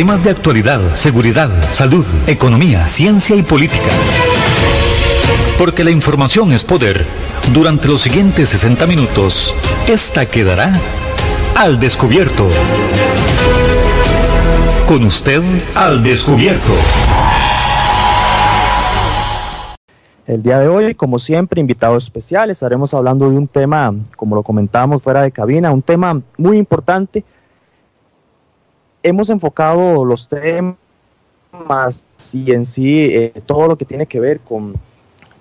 Temas de actualidad, seguridad, salud, economía, ciencia y política. Porque la información es poder. Durante los siguientes 60 minutos, esta quedará al descubierto. Con usted al descubierto. El día de hoy, como siempre, invitados especiales, estaremos hablando de un tema, como lo comentábamos fuera de cabina, un tema muy importante. Hemos enfocado los temas y en sí eh, todo lo que tiene que ver con,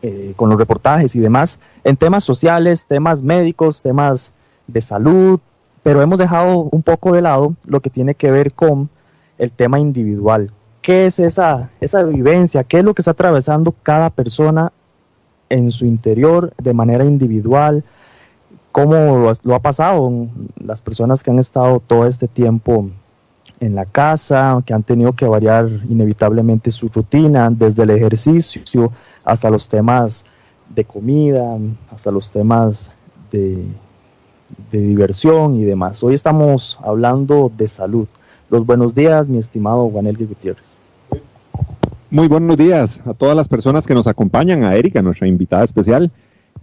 eh, con los reportajes y demás, en temas sociales, temas médicos, temas de salud, pero hemos dejado un poco de lado lo que tiene que ver con el tema individual. ¿Qué es esa, esa vivencia? ¿Qué es lo que está atravesando cada persona en su interior de manera individual, cómo lo, ha pasado las personas que han estado todo este tiempo en la casa, que han tenido que variar inevitablemente su rutina, desde el ejercicio hasta los temas de comida, hasta los temas de, de diversión y demás. Hoy estamos hablando de salud. Los buenos días, mi estimado Juanel Gutiérrez. Muy buenos días a todas las personas que nos acompañan, a Erika, nuestra invitada especial.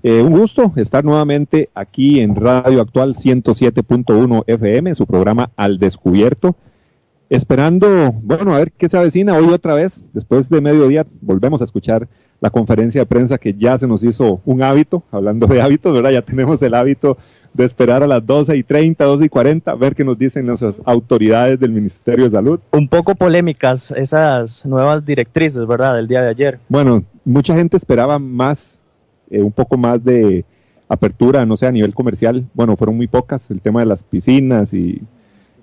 Eh, un gusto estar nuevamente aquí en Radio Actual 107.1 FM, su programa Al Descubierto. Esperando, bueno, a ver qué se avecina hoy otra vez. Después de mediodía volvemos a escuchar la conferencia de prensa que ya se nos hizo un hábito, hablando de hábitos, ¿verdad? Ya tenemos el hábito de esperar a las 12 y 30, 12 y 40, ver qué nos dicen nuestras autoridades del Ministerio de Salud. Un poco polémicas esas nuevas directrices, ¿verdad?, del día de ayer. Bueno, mucha gente esperaba más, eh, un poco más de apertura, no sé, a nivel comercial. Bueno, fueron muy pocas, el tema de las piscinas y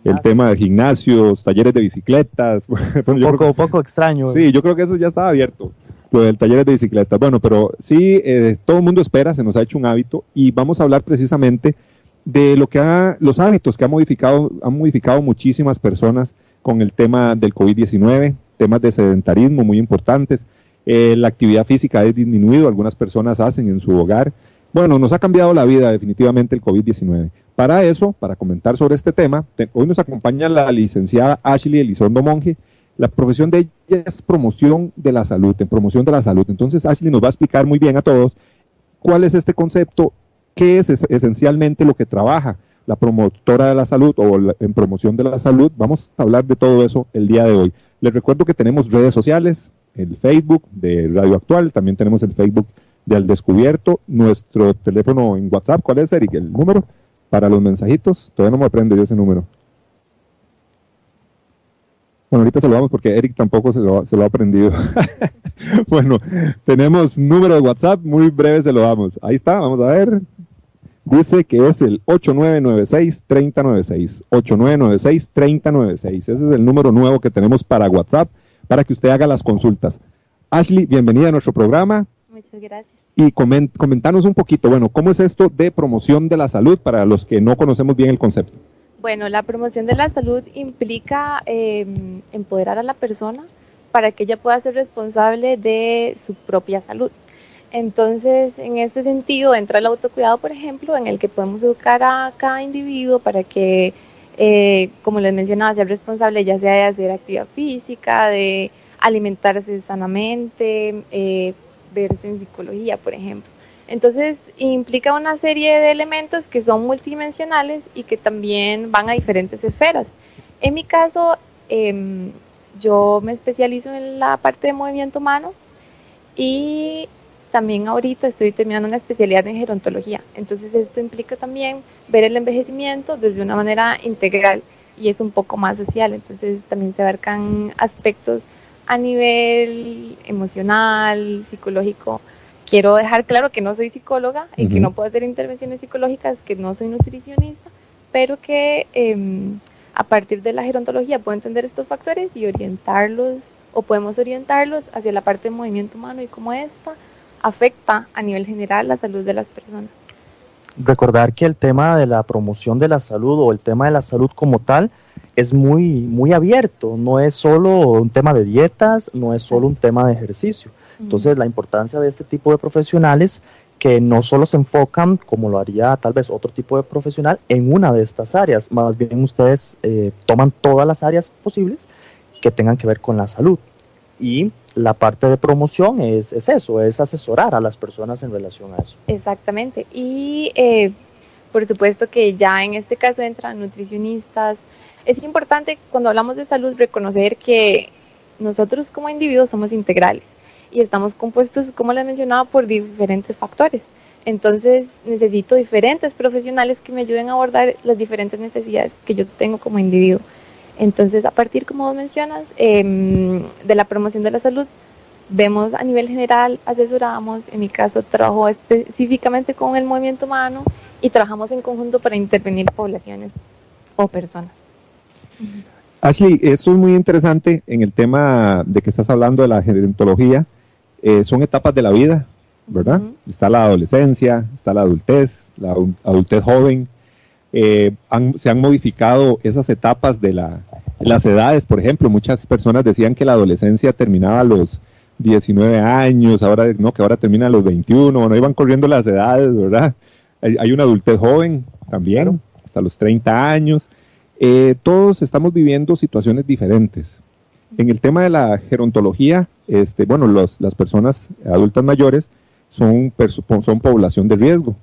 el tema de gimnasios, talleres de bicicletas. un poco, poco extraño. Sí, yo creo que eso ya estaba abierto lo del taller de bicicletas. Bueno, pero sí, eh, todo el mundo espera, se nos ha hecho un hábito y vamos a hablar precisamente de lo que ha, los hábitos que ha modificado, han modificado muchísimas personas con el tema del COVID-19, temas de sedentarismo muy importantes. Eh, la actividad física ha disminuido, algunas personas hacen en su hogar. Bueno, nos ha cambiado la vida definitivamente el COVID-19. Para eso, para comentar sobre este tema, hoy nos acompaña la licenciada Ashley Elizondo Monge, la profesión de ella es promoción de la salud, en promoción de la salud. Entonces Ashley nos va a explicar muy bien a todos cuál es este concepto, qué es esencialmente lo que trabaja la promotora de la salud o en promoción de la salud. Vamos a hablar de todo eso el día de hoy. Les recuerdo que tenemos redes sociales, el Facebook de Radio Actual, también tenemos el Facebook de Al Descubierto, nuestro teléfono en WhatsApp, ¿cuál es, Eric? El número para los mensajitos, todavía no me aprendo yo ese número. Bueno, ahorita se lo damos porque Eric tampoco se lo, ha aprendido. bueno, tenemos número de WhatsApp, muy breve se lo damos. Ahí está, vamos a ver. Dice que es el 8996-3096. 8996-3096. Ese es el número nuevo que tenemos para WhatsApp para que usted haga las consultas. Ashley, bienvenida a nuestro programa. Muchas gracias. Y coment, comentanos un poquito, bueno, ¿cómo es esto de promoción de la salud para los que no conocemos bien el concepto? Bueno, la promoción de la salud implica em, empoderar a la persona para que ella pueda ser responsable de su propia salud. Entonces, en este sentido, entra el autocuidado, por ejemplo, en el que podemos educar a cada individuo para que, eh, como les mencionaba, sea responsable ya sea de hacer actividad física, de alimentarse sanamente, eh, verse en psicología, por ejemplo. Entonces implica una serie de elementos que son multidimensionales y que también van a diferentes esferas. En mi caso, em, yo me especializo en la parte de movimiento humano y también ahorita estoy terminando una especialidad en gerontología. Entonces esto implica también ver el envejecimiento desde una manera integral y es un poco más social. Entonces también se abarcan aspectos a nivel emocional, psicológico, quiero dejar claro que no soy psicóloga y que no puedo hacer intervenciones psicológicas, que no soy nutricionista, pero que em, a partir de la gerontología puedo entender estos factores y orientarlos o podemos orientarlos hacia la parte de movimiento humano y cómo esta afecta a nivel general la salud de las personas. Recordar que el tema de la promoción de la salud o el tema de la salud como tal es muy, muy abierto, no es solo un tema de dietas, no es solo un tema de ejercicio. Entonces, la importancia de este tipo de profesionales que no solo se enfocan, como lo haría tal vez otro tipo de profesional, en una de estas áreas, más bien ustedes eh, toman todas las áreas posibles que tengan que ver con la salud. Y la parte de promoción es, es eso, es asesorar a las personas en relación a eso. Exactamente. Y eh, por supuesto que ya en este caso entran nutricionistas. Es importante cuando hablamos de salud reconocer que nosotros como individuos somos integrales y estamos compuestos, como les mencionaba, por diferentes factores. Entonces necesito diferentes profesionales que me ayuden a abordar las diferentes necesidades que yo tengo como individuo. Entonces, a partir, como vos mencionas, em, de la promoción de la salud, vemos a nivel general, asesoramos, en mi caso trabajo específicamente con el movimiento humano y trabajamos en conjunto para intervenir poblaciones o personas. Ashley, esto es muy interesante en el tema de que estás hablando de la gerontología. Eh, son etapas de la vida, ¿verdad? Está la adolescencia, está la adultez, la adultez joven. Eh, se han modificado esas etapas de la, las edades, por ejemplo, muchas personas decían que la adolescencia terminaba a los 19 años, ahora no, que ahora termina a los 21, no iban corriendo las edades, ¿verdad? Hay, una adultez joven también, hasta los 30 años. Eh, todos estamos viviendo situaciones diferentes. En el tema de la gerontología, este, bueno, las personas adultas mayores son, son población de riesgo.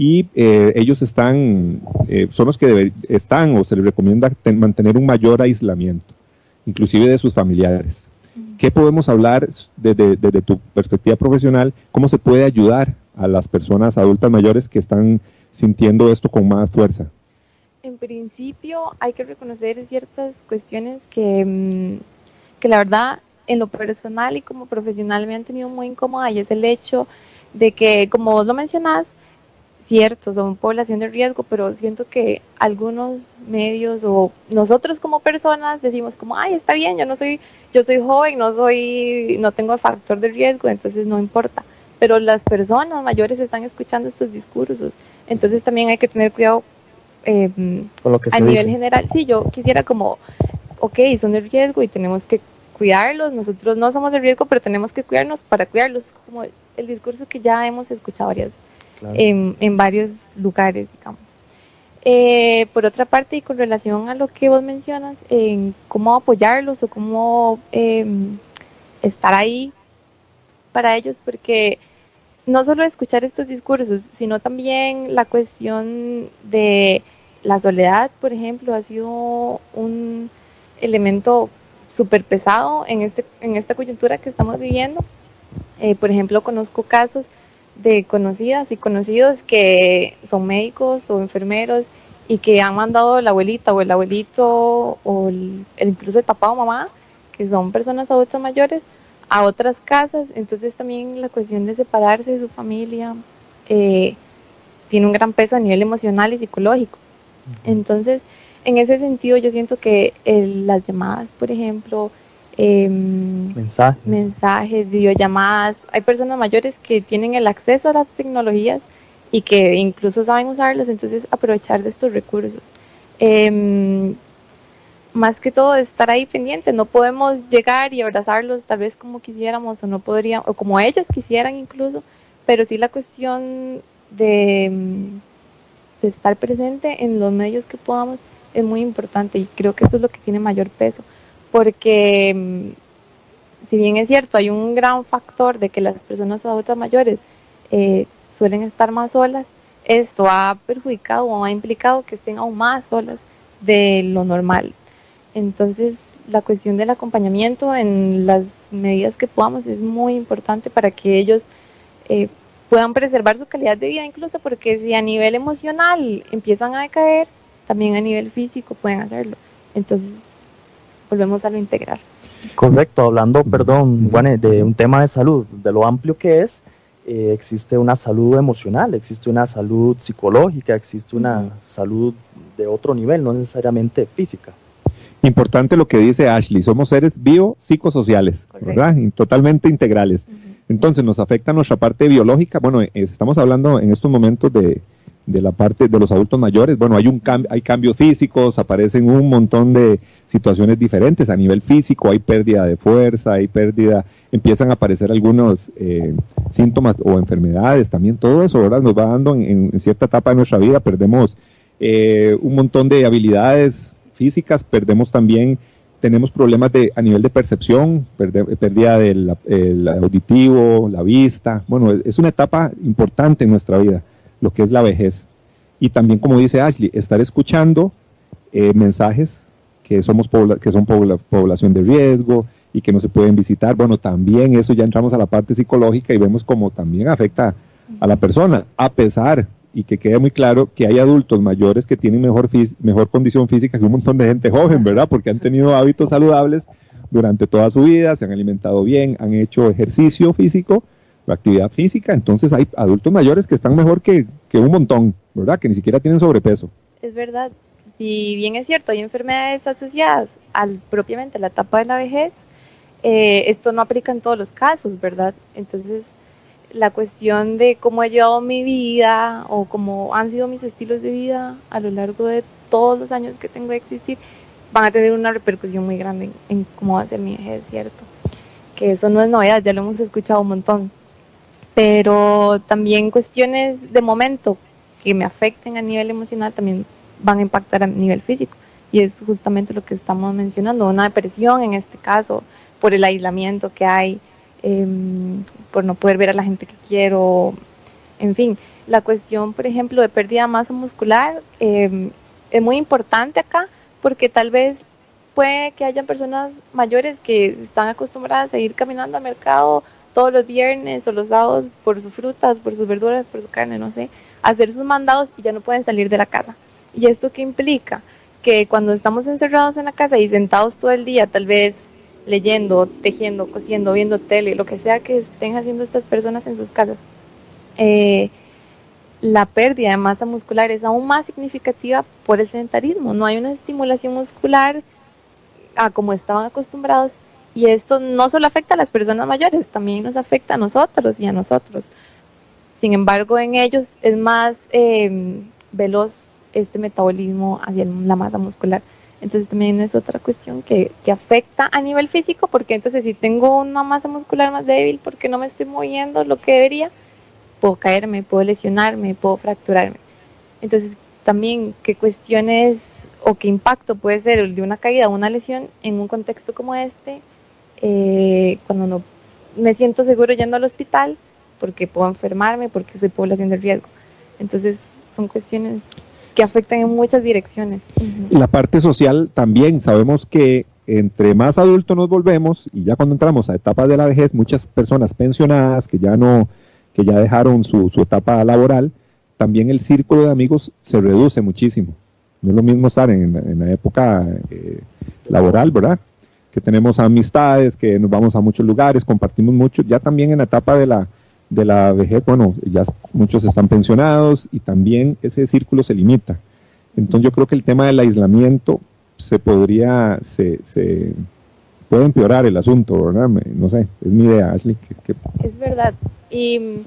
Y eh, ellos están, eh, son los que están o se les recomienda mantener un mayor aislamiento, inclusive de sus familiares. ¿Qué podemos hablar desde, desde tu perspectiva profesional? ¿Cómo se puede ayudar a las personas adultas mayores que están sintiendo esto con más fuerza? En principio hay que reconocer ciertas cuestiones que, mm, que la verdad en lo personal y como profesional me han tenido muy incómoda y es el hecho de que, como vos lo mencionás, cierto, son población de riesgo, pero siento que algunos medios o nosotros como personas decimos como, ay, está bien, yo no soy, yo soy joven, no soy, no tengo factor de riesgo, entonces no importa. Pero las personas mayores están escuchando estos discursos, entonces también hay que tener cuidado eh, a nivel general. Sí, yo quisiera como, ok, son de riesgo y tenemos que cuidarlos, nosotros no somos de riesgo, pero tenemos que cuidarnos para cuidarlos, como el discurso que ya hemos escuchado varias, en, en, varios lugares, digamos. Eh, por otra parte, y con relación a lo que vos mencionas, en cómo apoyarlos o cómo em, estar ahí para ellos, porque no solo escuchar estos discursos, sino también la cuestión de la soledad, por ejemplo, ha sido un elemento súper pesado en, este, en esta coyuntura que estamos viviendo. Eh, por ejemplo, conozco casos de conocidas y conocidos que son médicos o enfermeros y que han mandado la abuelita o el abuelito o incluso el papá o mamá, que son personas adultas mayores, a otras casas. Entonces también la cuestión de separarse de su familia eh, tiene un gran peso a nivel emocional y psicológico. Entonces, en ese sentido yo siento que las llamadas, por ejemplo, em, mensajes. mensajes, videollamadas, hay personas mayores que tienen el acceso a las tecnologías y que incluso saben usarlas, entonces aprovechar de estos recursos. Em, más que todo estar ahí pendiente, no podemos llegar y abrazarlos tal vez como quisiéramos o no podríamos, o como ellos quisieran incluso, pero sí la cuestión de, de estar presente en los medios que podamos es muy importante y creo que eso es lo que tiene mayor peso, porque mm, si bien es cierto, hay un gran factor de que las personas adultas mayores eh, suelen estar más solas, esto ha perjudicado o ha implicado que estén aún más solas de lo normal. Entonces, la cuestión del acompañamiento en las medidas que podamos es muy importante para que ellos eh, puedan preservar su calidad de vida, incluso porque si a nivel emocional empiezan a decaer, también a nivel físico pueden hacerlo. Entonces, volvemos a lo integral. Correcto, hablando, perdón, de un tema de salud, de lo amplio que es, eh, existe una salud emocional, existe una salud psicológica, existe una salud de otro nivel, no necesariamente física. Importante lo que dice Ashley, somos seres biopsicosociales, ¿verdad? totalmente integrales. Entonces nos afecta nuestra parte biológica. Bueno, eh, estamos hablando en estos momentos de, de la parte de los adultos mayores, bueno, hay un hay cambios físicos, aparecen un montón de situaciones diferentes a nivel físico, hay pérdida de fuerza, hay pérdida, empiezan a aparecer algunos eh, síntomas o enfermedades, también todo eso, ¿verdad? Nos va dando en, cierta etapa de nuestra vida, perdemos eh, un montón de habilidades físicas, perdemos también tenemos problemas de, a nivel de percepción, pérdida del auditivo, la vista. Bueno, es una etapa importante en nuestra vida, lo que es la vejez. Y también, como dice Ashley, estar escuchando eh, mensajes que, somos que son población de riesgo y que no se pueden visitar. Bueno, también eso ya entramos a la parte psicológica y vemos cómo también afecta a la persona, a pesar y que quede muy claro que hay adultos mayores que tienen mejor, mejor condición física que un montón de gente joven, ¿verdad? Porque han tenido hábitos saludables durante toda su vida, se han alimentado bien, han hecho ejercicio físico, actividad física, entonces hay adultos mayores que están mejor que, que un montón, ¿verdad? Que ni siquiera tienen sobrepeso. Es verdad, si bien es cierto, hay enfermedades asociadas al propiamente la etapa de la vejez, eh, esto no aplica en todos los casos, ¿verdad? Entonces, la cuestión de cómo he llevado mi vida o cómo han sido mis estilos de vida a lo largo de todos los años que tengo de existir, van a tener una repercusión muy grande en, cómo va a ser mi vejez, ¿cierto? Que eso no es novedad, ya lo hemos escuchado un montón. Pero también cuestiones de momento que me afecten a nivel emocional también van a impactar a nivel físico. Y es justamente lo que estamos mencionando, una depresión en este caso, por el aislamiento que hay, Em, por no poder ver a la gente que quiero, en fin, la cuestión, por ejemplo, de pérdida de masa muscular em, es muy importante acá porque tal vez puede que haya personas mayores que están acostumbradas a ir caminando al mercado todos los viernes o los sábados por sus frutas, por sus verduras, por su carne, no sé, hacer sus mandados y ya no pueden salir de la casa. ¿Y esto qué implica? Que cuando estamos encerrados en la casa y sentados todo el día, tal vez leyendo, tejiendo, cosiendo, viendo tele, lo que sea que estén haciendo estas personas en sus casas, eh, la pérdida de masa muscular es aún más significativa por el sedentarismo. No hay una estimulación muscular a como estaban acostumbrados y esto no solo afecta a las personas mayores, también nos afecta a nosotros y a nosotros. Sin embargo, en ellos es más eh, veloz este metabolismo hacia la masa muscular. Entonces también es otra cuestión que, que, afecta a nivel físico, porque entonces si tengo una masa muscular más débil porque no me estoy moviendo lo que debería, puedo caerme, puedo lesionarme, puedo fracturarme. Entonces también qué cuestiones o qué impacto puede ser el de una caída o una lesión en un contexto como este, eh, cuando no me siento seguro yendo al hospital porque puedo enfermarme, porque soy población de riesgo. Entonces son cuestiones que afectan en muchas direcciones. La parte social también, sabemos que entre más adultos nos volvemos y ya cuando entramos a etapas de la vejez, muchas personas pensionadas que ya no, que ya dejaron su, etapa laboral, también el círculo de amigos se reduce muchísimo. No es lo mismo estar en, la época eh, laboral, ¿verdad? Que tenemos amistades, que nos vamos a muchos lugares, compartimos mucho. Ya también en la etapa de la, de la vejez, bueno, ya muchos están pensionados y también ese círculo se limita. Entonces yo creo que el tema del aislamiento se podría, se, se puede empeorar el asunto, ¿verdad? No sé, es mi idea, Ashley. Es verdad. Y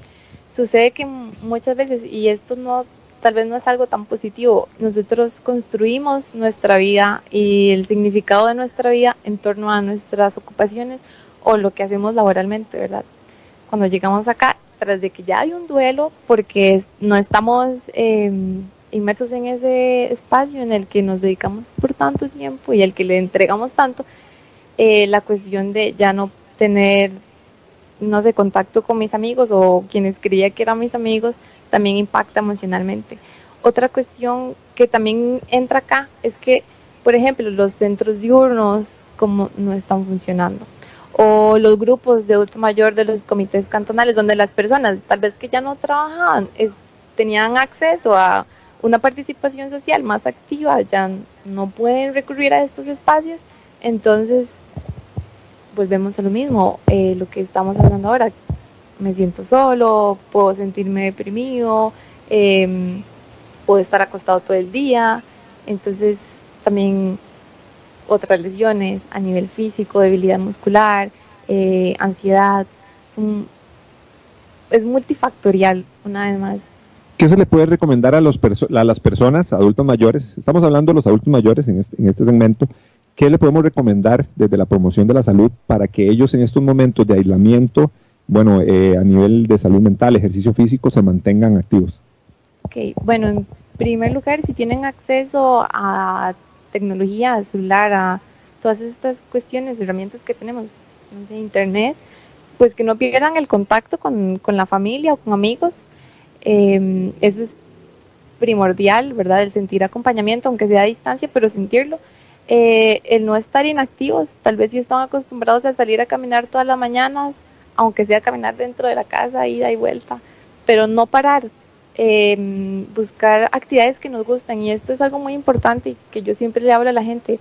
sucede que muchas veces, y esto no, tal vez no es algo tan positivo, nosotros construimos nuestra vida y el significado de nuestra vida en torno a nuestras ocupaciones o lo que hacemos laboralmente, ¿verdad? cuando llegamos acá, tras de que ya hay un duelo, porque no estamos em, inmersos en ese espacio en el que nos dedicamos por tanto tiempo y al que le entregamos tanto, eh, la cuestión de ya no tener, no sé, contacto con mis amigos o quienes creía que eran mis amigos, también impacta emocionalmente. Otra cuestión que también entra acá es que, por ejemplo, los centros diurnos como no están funcionando o los grupos de adulto mayor de los comités cantonales, donde las personas tal vez que ya no trabajaban tenían acceso a una participación social más activa, ya no pueden recurrir a estos espacios, entonces volvemos a lo mismo, eh, lo que estamos hablando ahora, me siento solo, puedo sentirme deprimido, em, puedo estar acostado todo el día, entonces también otras lesiones a nivel físico, debilidad muscular, eh, ansiedad. es multifactorial, una vez más. ¿Qué se le puede recomendar a, los a las personas, adultos mayores? Estamos hablando de los adultos mayores en este, en este segmento. ¿Qué le podemos recomendar desde la promoción de la salud para que ellos en estos momentos de aislamiento, bueno, eh, a nivel de salud mental, ejercicio físico, se mantengan activos? Ok, bueno, en primer lugar, si tienen acceso a tecnología celular, a todas estas cuestiones, herramientas que tenemos de internet, pues que no pierdan el contacto con, con la familia o con amigos. Em, eso es primordial, ¿verdad? El sentir acompañamiento, aunque sea a distancia, pero sentirlo. Eh, el no estar inactivos, tal vez si están acostumbrados a salir a caminar todas las mañanas, aunque sea caminar dentro de la casa, ida y vuelta, pero no parar, eh, buscar actividades que nos gustan. Y esto es algo muy importante y que yo siempre le hablo a la gente.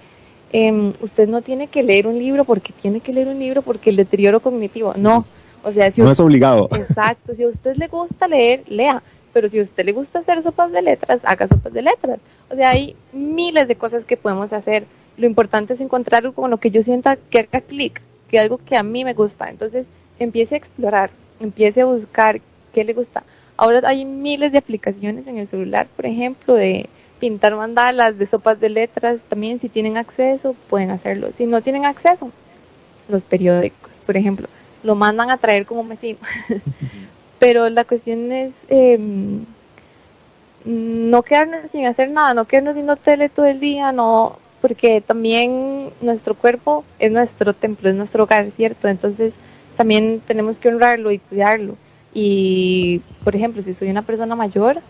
Eh, usted no tiene que leer un libro porque tiene que leer un libro porque el deterioro cognitivo, no. O sea, si no es obligado. Exacto, si a usted le gusta leer, lea, pero si a usted le gusta hacer sopas de letras, haga sopas de letras. O sea, hay miles de cosas que podemos hacer. Lo importante es encontrar algo con lo que yo sienta que haga clic, que algo que a mí me gusta. Entonces, empiece a explorar, empiece a buscar qué le gusta. Ahora hay miles de aplicaciones en el celular, por ejemplo, de pintar mandalas, de sopas de letras. También si tienen acceso, pueden hacerlo. Si no tienen acceso, los periódicos, por ejemplo, lo mandan a traer como vecino. Pero la cuestión es em, no quedarnos sin hacer nada, no quedarnos viendo tele todo el día, no, porque también nuestro cuerpo es nuestro templo, es nuestro hogar, ¿cierto? Entonces también tenemos que honrarlo y cuidarlo. Y, por ejemplo, si soy una persona mayor,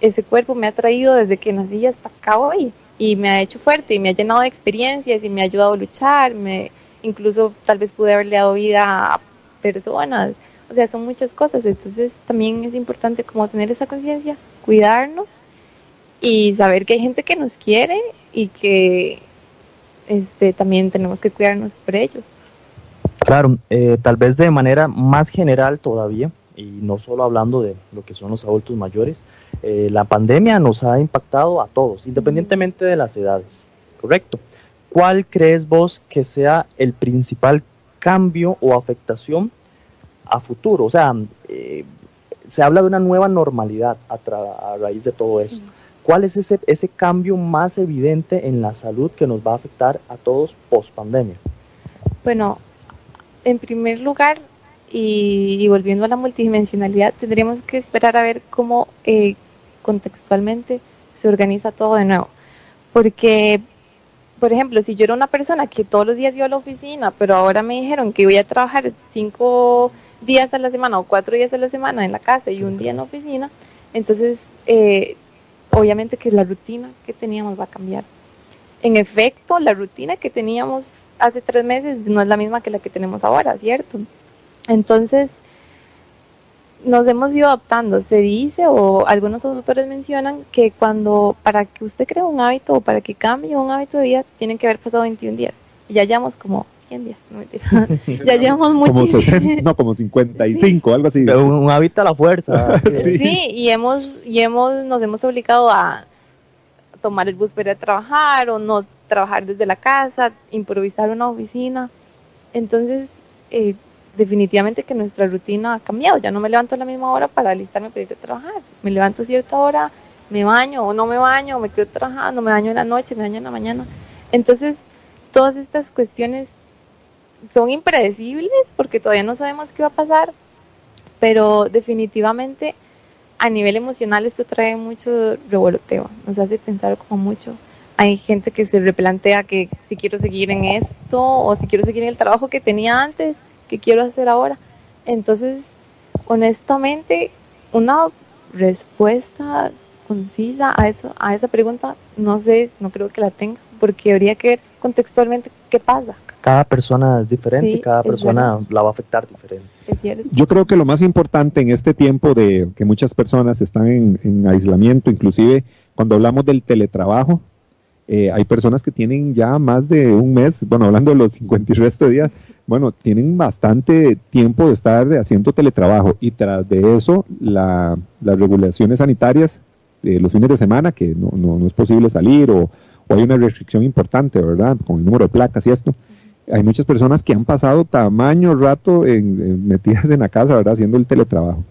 ese cuerpo me ha traído desde que nací hasta acá hoy y me ha hecho fuerte y me ha llenado de experiencias y me ha ayudado a luchar, me, incluso tal vez pude haberle dado vida a personas, o sea, son muchas cosas, entonces también es importante como tener esa conciencia, cuidarnos y saber que hay gente que nos quiere y que este, también tenemos que cuidarnos por ellos. Claro, eh, tal vez de manera más general todavía, y no solo hablando de lo que son los adultos mayores, eh, la pandemia nos ha impactado a todos, independientemente de las edades, ¿correcto? ¿Cuál crees vos que sea el principal cambio o afectación a futuro? O sea, eh, se habla de una nueva normalidad a, a raíz de todo eso. ¿Cuál es ese, ese cambio más evidente en la salud que nos va a afectar a todos post pandemia? Bueno, en primer lugar, y, volviendo a la multidimensionalidad, tendríamos que esperar a ver cómo eh, contextualmente se organiza todo de nuevo. Porque, por ejemplo, si yo era una persona que todos los días iba a la oficina, pero ahora me dijeron que voy a trabajar cinco días a la semana o cuatro días a la semana en la casa y un día en la oficina, entonces eh, obviamente que la rutina que teníamos va a cambiar. En efecto, la rutina que teníamos hace tres meses no es la misma que la que tenemos ahora, ¿cierto? Entonces, nos hemos ido adaptando. Se dice, o algunos autores mencionan, que cuando, para que usted cree un hábito o para que cambie un hábito de vida, tienen que haber pasado 21 días. Y ya llevamos como 100 días, no ya llevamos muchísimo. no, como 55, algo así. un, hábito a la fuerza. sí. sí, y, hemos, y hemos, nos hemos obligado a tomar el bus para ir a trabajar o no trabajar desde la casa, improvisar una oficina. Entonces, eh, definitivamente que nuestra rutina ha cambiado. Ya no me levanto a la misma hora para alistarme para ir a trabajar. Me levanto a cierta hora, me baño o no me baño, me quedo trabajando, me baño en la noche, me baño en la mañana. Entonces, todas estas cuestiones son impredecibles porque todavía no sabemos qué va a pasar, pero definitivamente a nivel emocional esto trae mucho revoloteo, nos hace pensar como mucho hay gente que se replantea que si quiero seguir en esto o si quiero seguir en el trabajo que tenía antes, que quiero hacer ahora. Entonces, honestamente, una respuesta concisa a, eso, a esa pregunta, no sé, no creo que la tenga, porque habría que ver contextualmente qué pasa. Cada persona es diferente, cada persona la va a afectar diferente. Yo creo que lo más importante en este tiempo de que muchas personas están en, en aislamiento, inclusive cuando hablamos del teletrabajo, eh, hay personas que tienen ya más de un mes, bueno, hablando de los 50 y resto de días, bueno, tienen bastante tiempo de estar haciendo teletrabajo y tras de eso las regulaciones sanitarias de los fines de semana, que no, no, es posible salir o, hay una restricción importante, ¿verdad? Con el número de placas y esto. Hay muchas personas que han pasado tamaño rato en, metidas en la casa, ¿verdad? Haciendo el teletrabajo.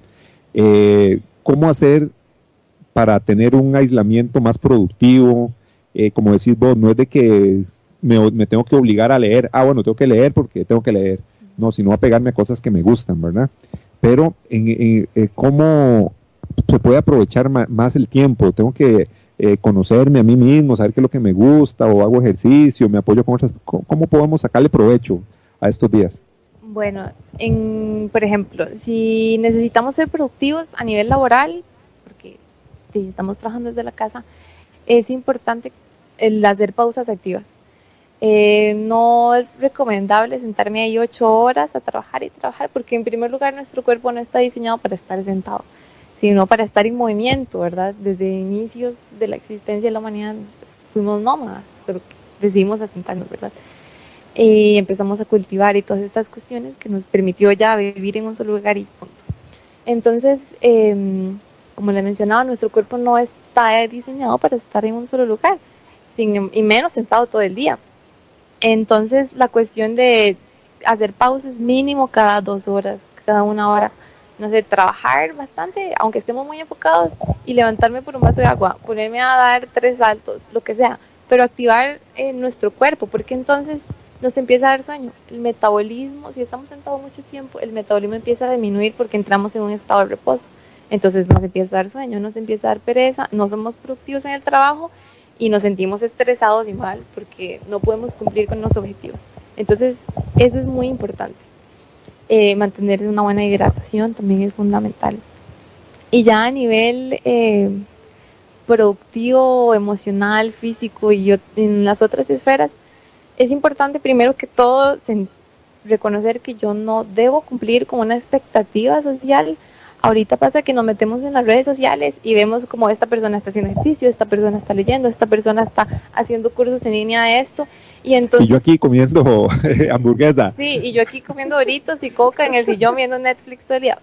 Eh, ¿Cómo hacer para tener un aislamiento más productivo? Eh, como decís vos, no es de que me, tengo que obligar a leer, ah, bueno, tengo que leer porque tengo que leer, no, sino a pegarme a cosas que me gustan, ¿verdad? Pero en, eh, cómo se puede aprovechar más, el tiempo, tengo que eh, conocerme a mí mismo, saber qué es lo que me gusta, o hago ejercicio, me apoyo con otras, ¿cómo podemos sacarle provecho a estos días? Bueno, en, por ejemplo, si necesitamos ser productivos a nivel laboral, porque estamos trabajando desde la casa, es importante el hacer pausas activas. Eh, no es recomendable sentarme ahí ocho horas a trabajar y trabajar, porque en primer lugar nuestro cuerpo no está diseñado para estar sentado sino para estar en movimiento, ¿verdad? Desde inicios de la existencia de la humanidad fuimos nómadas, pero decidimos asentarnos, ¿verdad? Y empezamos a cultivar y todas estas cuestiones que nos permitió ya vivir en un solo lugar y punto. Entonces, em, como le mencionaba, nuestro cuerpo no está diseñado para estar en un solo lugar, y menos sentado todo el día. Entonces, la cuestión de hacer pausas mínimo cada dos horas, cada una hora, no sé, trabajar bastante, aunque estemos muy enfocados, y levantarme por un vaso de agua, ponerme a dar tres saltos, lo que sea, pero activar eh, nuestro cuerpo, porque entonces nos empieza a dar sueño. El metabolismo, si estamos sentados mucho tiempo, el metabolismo empieza a disminuir porque entramos en un estado de reposo. Entonces nos empieza a dar sueño, nos empieza a dar pereza, no somos productivos en el trabajo y nos sentimos estresados y mal porque no podemos cumplir con los objetivos. Entonces, eso es muy importante. Eh, mantener una buena hidratación también es fundamental. Y ya a nivel eh, productivo, emocional, físico y en las otras esferas, es importante primero que todo reconocer que yo no debo cumplir con una expectativa social Ahorita pasa que nos metemos en las redes sociales y vemos como esta persona está haciendo ejercicio, esta persona está leyendo, esta persona está haciendo cursos en línea de esto. Y entonces... Y yo aquí comiendo hamburguesa. Sí, y yo aquí comiendo doritos y coca en el sillón viendo Netflix todo el día.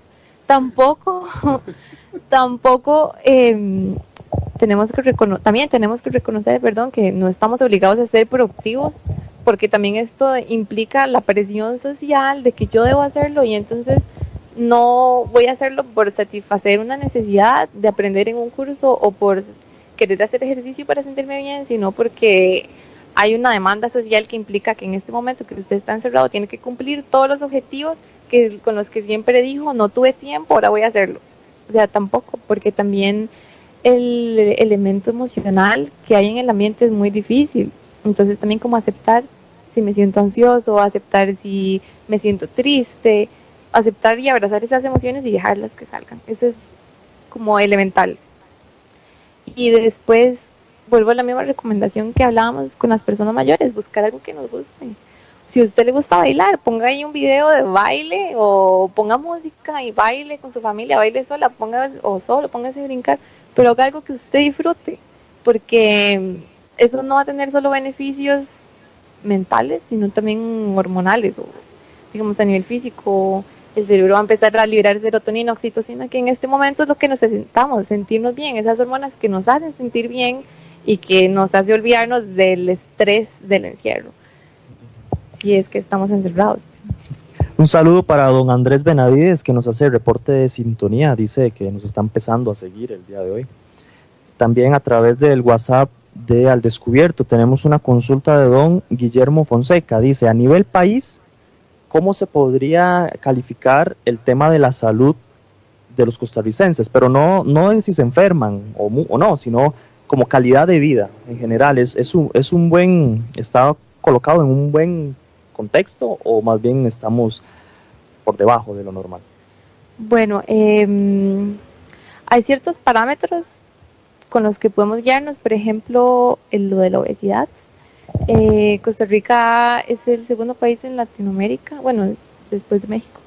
Tampoco, tampoco em, tenemos que reconocer, también tenemos que reconocer, perdón, que no estamos obligados a ser productivos, porque también esto implica la presión social de que yo debo hacerlo y entonces no voy a hacerlo por satisfacer una necesidad de aprender en un curso o por querer hacer ejercicio para sentirme bien, sino porque hay una demanda social que implica que en este momento que usted está encerrado tiene que cumplir todos los objetivos que con los que siempre dijo no tuve tiempo, ahora voy a hacerlo. O sea, tampoco, porque también el elemento emocional que hay en el ambiente es muy difícil. Entonces también como aceptar si me siento ansioso, aceptar si me siento triste, aceptar y abrazar esas emociones y dejarlas que salgan. Eso es como elemental. Y después vuelvo a la misma recomendación que hablábamos con las personas mayores, buscar algo que nos guste. Si a usted le gusta bailar, ponga ahí un video de baile o ponga música y baile con su familia, baile sola, ponga o solo, póngase a brincar, pero haga algo que usted disfrute, porque eso no va a tener solo beneficios mentales, sino también hormonales o digamos a nivel físico, el cerebro va a empezar a liberar serotonina, oxitocina, que en este momento es lo que necesitamos, sentirnos bien, esas hormonas que nos hacen sentir bien y que nos hace olvidarnos del estrés del encierro, si es que estamos encerrados. Un saludo para don Andrés Benavides que nos hace el reporte de sintonía, dice que nos está empezando a seguir el día de hoy. También a través del WhatsApp de Al Descubierto tenemos una consulta de don Guillermo Fonseca, dice, a nivel país, cómo se podría calificar el tema de la salud de los costarricenses, pero no, no en si se enferman o, o no, sino como calidad de vida en general. ¿Es, es, un, ¿Es un buen, está colocado en un buen contexto o más bien estamos por debajo de lo normal? Bueno, eh, hay ciertos parámetros con los que podemos guiarnos, por ejemplo, en lo de la obesidad, eh, Costa Rica es el segundo país en Latinoamérica, bueno, después de México,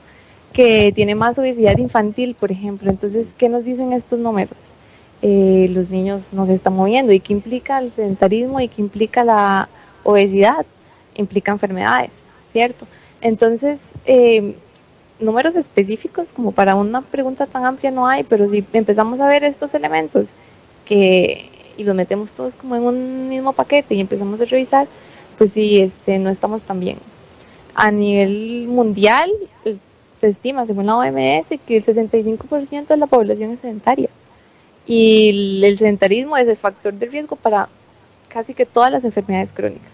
que tiene más obesidad infantil, por ejemplo. Entonces, ¿qué nos dicen estos números? Eh, los niños no se están moviendo. ¿Y qué implica el sedentarismo y qué implica la obesidad? Implica enfermedades, ¿cierto? Entonces, eh, números específicos como para una pregunta tan amplia no hay, pero si empezamos a ver estos elementos que y los metemos todos como en un mismo paquete y empezamos a revisar, pues sí, este, no estamos tan bien. A nivel mundial, eh, se estima, según la OMS, que el 65% de la población es sedentaria. Y el sedentarismo es el factor de riesgo para casi que todas las enfermedades crónicas.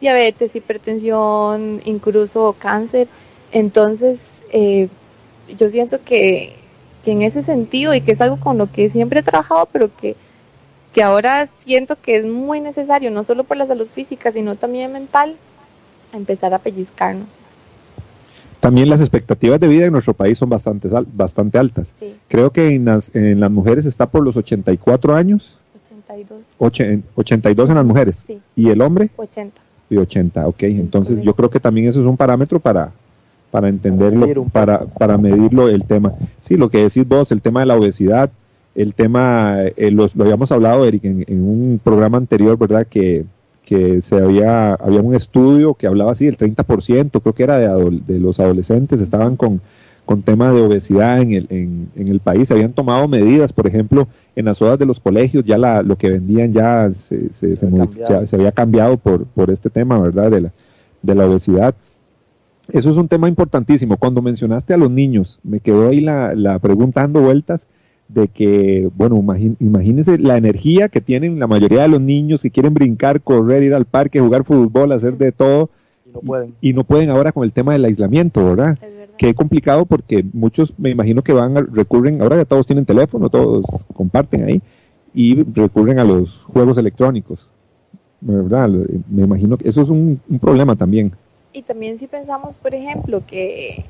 Diabetes, hipertensión, incluso cáncer. Entonces, eh, yo siento que, que en ese sentido, y que es algo con lo que siempre he trabajado, pero que que ahora siento que es muy necesario, no solo por la salud física, sino también mental, empezar a pellizcarnos. También las expectativas de vida en nuestro país son bastante, bastante altas. Creo que en las, en las mujeres está por los 84 años. 82. 82 en las mujeres. ¿Y el hombre? 80. Y 80, ok. Entonces yo creo que también eso es un parámetro para, para entenderlo, para, para medirlo el tema. Sí, lo que decís vos, el tema de la obesidad, el tema, eh, lo, habíamos hablado, Eric, en, un programa anterior, ¿verdad? Que, que se había, había un estudio que hablaba así, el 30%, creo que era de, de los adolescentes, estaban con, con tema de obesidad en el, en, en, el país. Se habían tomado medidas, por ejemplo, en las horas de los colegios, ya la, lo que vendían ya se, se, se, se había cambiado por, por este tema, ¿verdad? De la, de la obesidad. Eso es un tema importantísimo. Cuando mencionaste a los niños, me quedó ahí la, la pregunta dando vueltas de que, bueno, imagínense la energía que tienen la mayoría de los niños que quieren brincar, correr, ir al parque, jugar fútbol, hacer de todo. Y no pueden. Y, no pueden ahora con el tema del aislamiento, ¿verdad? Que es complicado porque muchos, me imagino que van, a, recurren, ahora ya todos tienen teléfono, todos comparten ahí, y recurren a los juegos electrónicos, ¿verdad? Me imagino que eso es un problema también. Y también si pensamos, por ejemplo, que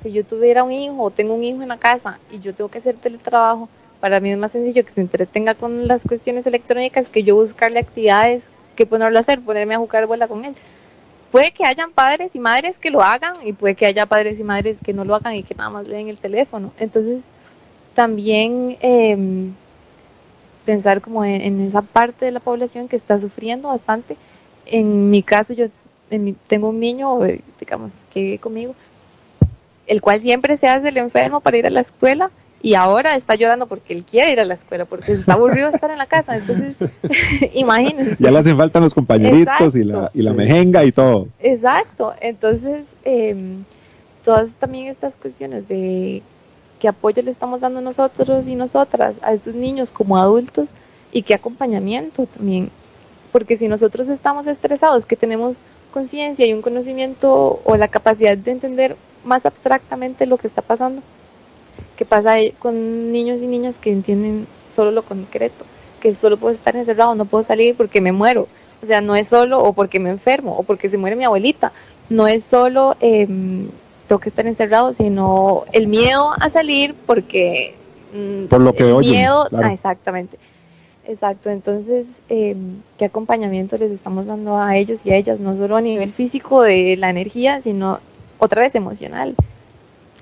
si yo tuviera un hijo o tengo un hijo en la casa y yo tengo que hacer teletrabajo, para mí es más sencillo que se entretenga con las cuestiones electrónicas que yo buscarle actividades que ponerlo a hacer, ponerme a jugar bola con él. Puede que hayan padres y madres que lo hagan y puede que haya padres y madres que no lo hagan y que nada más leen el teléfono. Entonces, también em, pensar como en, esa parte de la población que está sufriendo bastante. En mi caso, yo tengo un niño, eh, digamos, que vive conmigo, el cual siempre se hace el enfermo para ir a la escuela y ahora está llorando porque él quiere ir a la escuela, porque está aburrido de estar en la casa. Entonces, imagínense. Ya le hacen falta los compañeritos y la, y la mejenga y todo. Exacto. Entonces, em, todas también estas cuestiones de qué apoyo le estamos dando nosotros y nosotras a estos niños como adultos y qué acompañamiento también. Porque si nosotros estamos estresados, que tenemos conciencia y un conocimiento o la capacidad de entender más abstractamente lo que está pasando, que pasa con niños y niñas que entienden solo lo concreto, que solo puedo estar encerrado, no puedo salir porque me muero. O sea, no es solo o porque me enfermo o porque se muere mi abuelita, no es solo eh, tengo que estar encerrado, sino el miedo a salir porque... Mm, Por lo que miedo, ah, exactamente. Exacto, entonces, eh, ¿qué acompañamiento les estamos dando a ellos y a ellas? No solo a nivel físico de la energía, sino otra vez emocional.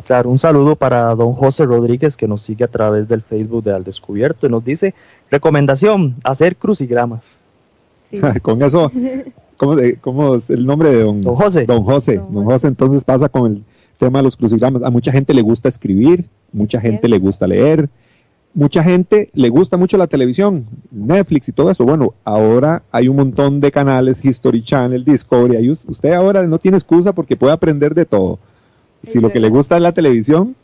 Claro, un saludo para don José Rodríguez que nos sigue a través del Facebook de Al Descubierto y nos dice, recomendación, hacer crucigramas. con eso, ¿cómo, es el nombre de don, José? Don José, don José entonces pasa con el tema de los crucigramas. A mucha gente le gusta escribir, mucha gente le gusta leer, mucha gente le gusta mucho la televisión, Netflix y todo eso. Bueno, ahora hay un montón de canales, History Channel, Discovery. Usted ahora no tiene excusa porque puede aprender de todo. Si lo que le gusta es la televisión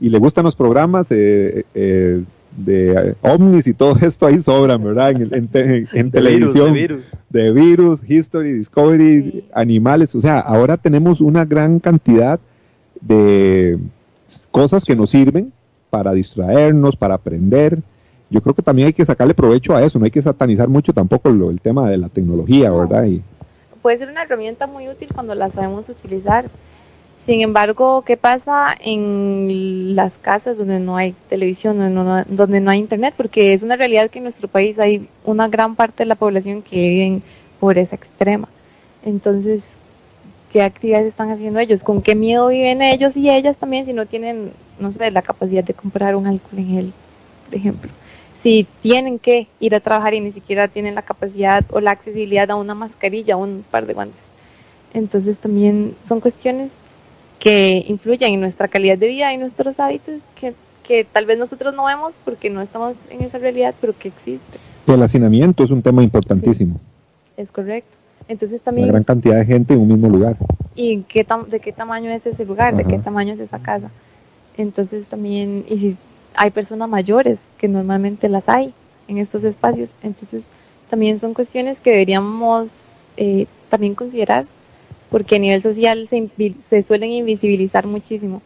y le gustan los programas eh, eh, de ovnis y todo esto, ahí sobran, ¿verdad? En, televisión. de, virus. History, Discovery, animales. O sea, ahora tenemos una gran cantidad de cosas que nos sirven para distraernos, para aprender. Yo creo que también hay que sacarle provecho a eso, no hay que satanizar mucho tampoco el tema de la tecnología, ¿verdad? Y, Puede ser una herramienta muy útil cuando la sabemos utilizar. Sin embargo, ¿qué pasa en las casas donde no hay televisión, donde no, hay internet? Porque es una realidad que en nuestro país hay una gran parte de la población que vive en pobreza extrema. Entonces, ¿qué actividades están haciendo ellos? ¿Con qué miedo viven ellos y ellas también si no tienen no sé, la capacidad de comprar un alcohol en gel, por ejemplo. Si tienen que ir a trabajar y ni siquiera tienen la capacidad o la accesibilidad a una mascarilla o un par de guantes. Entonces también son cuestiones que influyen en nuestra calidad de vida y nuestros hábitos que, que tal vez nosotros no vemos porque no estamos en esa realidad, pero que existe. El hacinamiento es un tema importantísimo. es correcto. Entonces también... Una gran cantidad de gente en un mismo lugar. ¿Y qué de qué tamaño es ese lugar? ¿De qué tamaño es esa casa? Entonces también, y si hay personas mayores, que normalmente las hay en estos espacios, entonces también son cuestiones que deberíamos eh, también considerar, porque a nivel social se, se suelen invisibilizar muchísimo.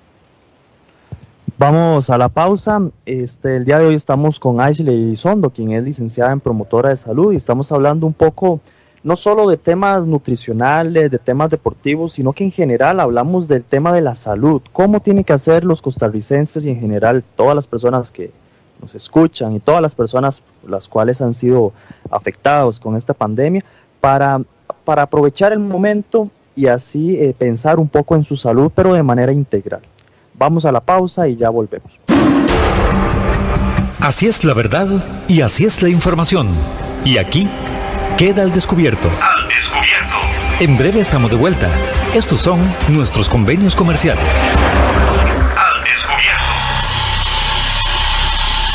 Vamos a la pausa. Este, el día de hoy estamos con Ashley Sondo, quien es licenciada en promotora de salud, y estamos hablando un poco no solo de temas nutricionales, de temas deportivos, sino que en general hablamos del tema de la salud. ¿Cómo tienen que hacer los costarricenses y en general todas las personas que nos escuchan y todas las personas las cuales han sido afectados con esta pandemia para, para aprovechar el momento y así eh, pensar un poco en su salud, pero de manera integral? Vamos a la pausa y ya volvemos. Así es la verdad y así es la información. Y aquí queda al descubierto. Al descubierto. En breve estamos de vuelta. Estos son nuestros convenios comerciales.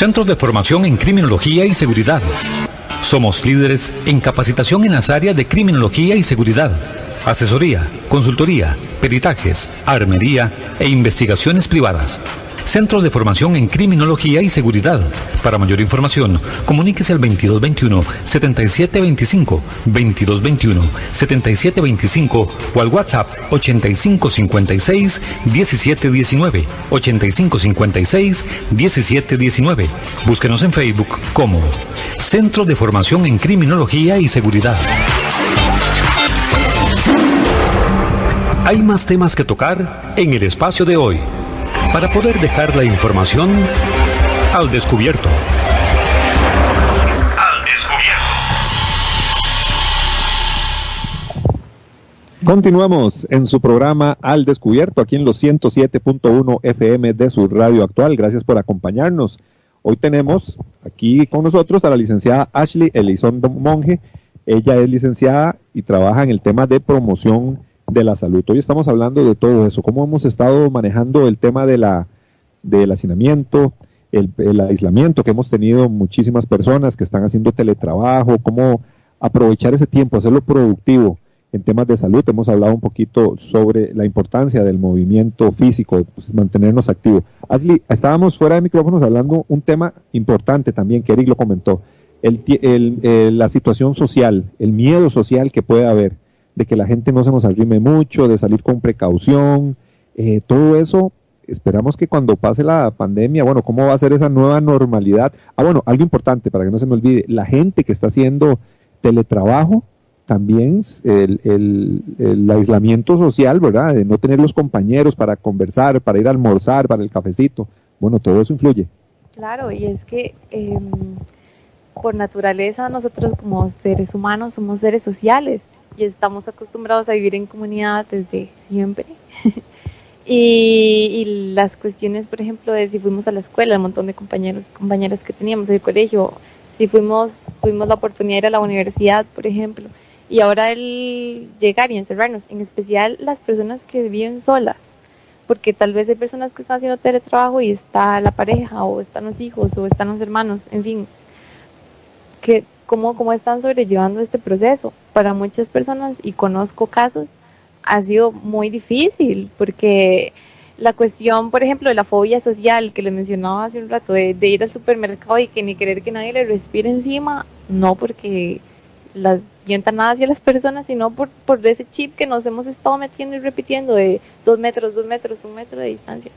Centros de Formación en Criminología y Seguridad. Somos líderes en capacitación en las áreas de criminología y seguridad, asesoría, consultoría, peritajes, armería e investigaciones privadas. Centro de Formación en Criminología y Seguridad. Para mayor información, comuníquese al 2221-7725, 2221-7725 o al WhatsApp 8556-1719, 8556-1719. Búsquenos en Facebook como Centro de Formación en Criminología y Seguridad. Hay más temas que tocar en el espacio de hoy para poder dejar la información al descubierto. Al descubierto. Continuamos en su programa Al Descubierto, aquí en los 107.1 FM de su radio actual. Gracias por acompañarnos. Hoy tenemos aquí con nosotros a la licenciada Ashley Elizondo Monge. Ella es licenciada y trabaja en el tema de promoción de la salud. Hoy estamos hablando de todo eso, cómo hemos estado manejando el tema de la, del hacinamiento, el, aislamiento que hemos tenido muchísimas personas que están haciendo teletrabajo, cómo aprovechar ese tiempo, hacerlo productivo en temas de salud. Hemos hablado un poquito sobre la importancia del movimiento físico, pues, mantenernos activos. Ashley, estábamos fuera de micrófonos hablando un tema importante también, que Eric lo comentó, el, el, la situación social, el miedo social que puede haber de que la gente no se nos arrime mucho, de salir con precaución, eh, todo eso. Esperamos que cuando pase la pandemia, bueno, ¿cómo va a ser esa nueva normalidad? Ah, bueno, algo importante para que no se me olvide, la gente que está haciendo teletrabajo, también el, el, el, aislamiento social, ¿verdad? De no tener los compañeros para conversar, para ir a almorzar, para el cafecito. Bueno, todo eso influye. Claro, y es que eh, por naturaleza nosotros como seres humanos somos seres sociales y estamos acostumbrados a vivir en comunidad desde siempre. y, las cuestiones, por ejemplo, de si fuimos a la escuela, el montón de compañeros y compañeras que teníamos en el colegio, si fuimos, tuvimos la oportunidad de ir a la universidad, por ejemplo, y ahora el llegar y encerrarnos, en especial las personas que viven solas, porque tal vez hay personas que están haciendo teletrabajo y está la pareja, o están los hijos, o están los hermanos, en fin, que cómo, cómo están sobrellevando este proceso. Para muchas personas, y conozco casos, ha sido muy difícil porque la cuestión, por ejemplo, de la fobia social que les mencionaba hace un rato, de, ir al supermercado y que ni querer que nadie le respire encima, no porque las sienta nada hacia las personas, sino por, por ese chip que nos hemos estado metiendo y repitiendo de dos metros, dos metros, un metro de distancia.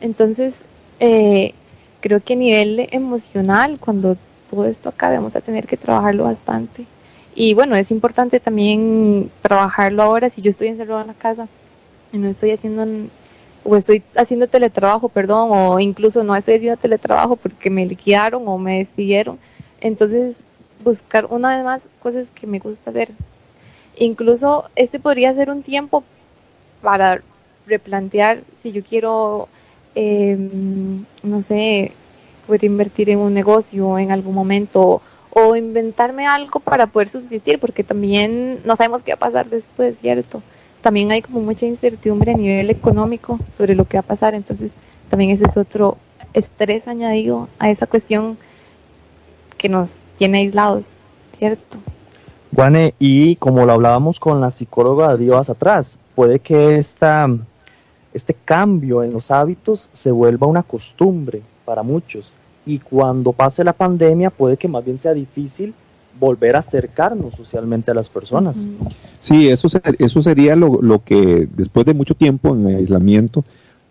Entonces, eh, creo que a nivel emocional, cuando todo esto acá vamos a tener que trabajarlo bastante. Y bueno, es importante también trabajarlo ahora si yo estoy encerrado en la casa y no estoy haciendo o estoy haciendo teletrabajo, perdón, o incluso no estoy haciendo teletrabajo porque me liquidaron o me despidieron. Entonces, buscar una vez más cosas que me gusta hacer. Incluso este podría ser un tiempo para replantear si yo quiero, em, no sé, poder invertir en un negocio en algún momento o inventarme algo para poder subsistir, porque también no sabemos qué va a pasar después, ¿cierto? También hay como mucha incertidumbre a nivel económico sobre lo que va a pasar, entonces también ese es otro estrés añadido a esa cuestión que nos tiene aislados, ¿cierto? Juane, y como lo hablábamos con la psicóloga días atrás, puede que esta, este cambio en los hábitos se vuelva una costumbre para muchos y cuando pase la pandemia puede que más bien sea difícil volver a acercarnos socialmente a las personas. Sí, eso, eso sería lo, lo, que después de mucho tiempo en aislamiento,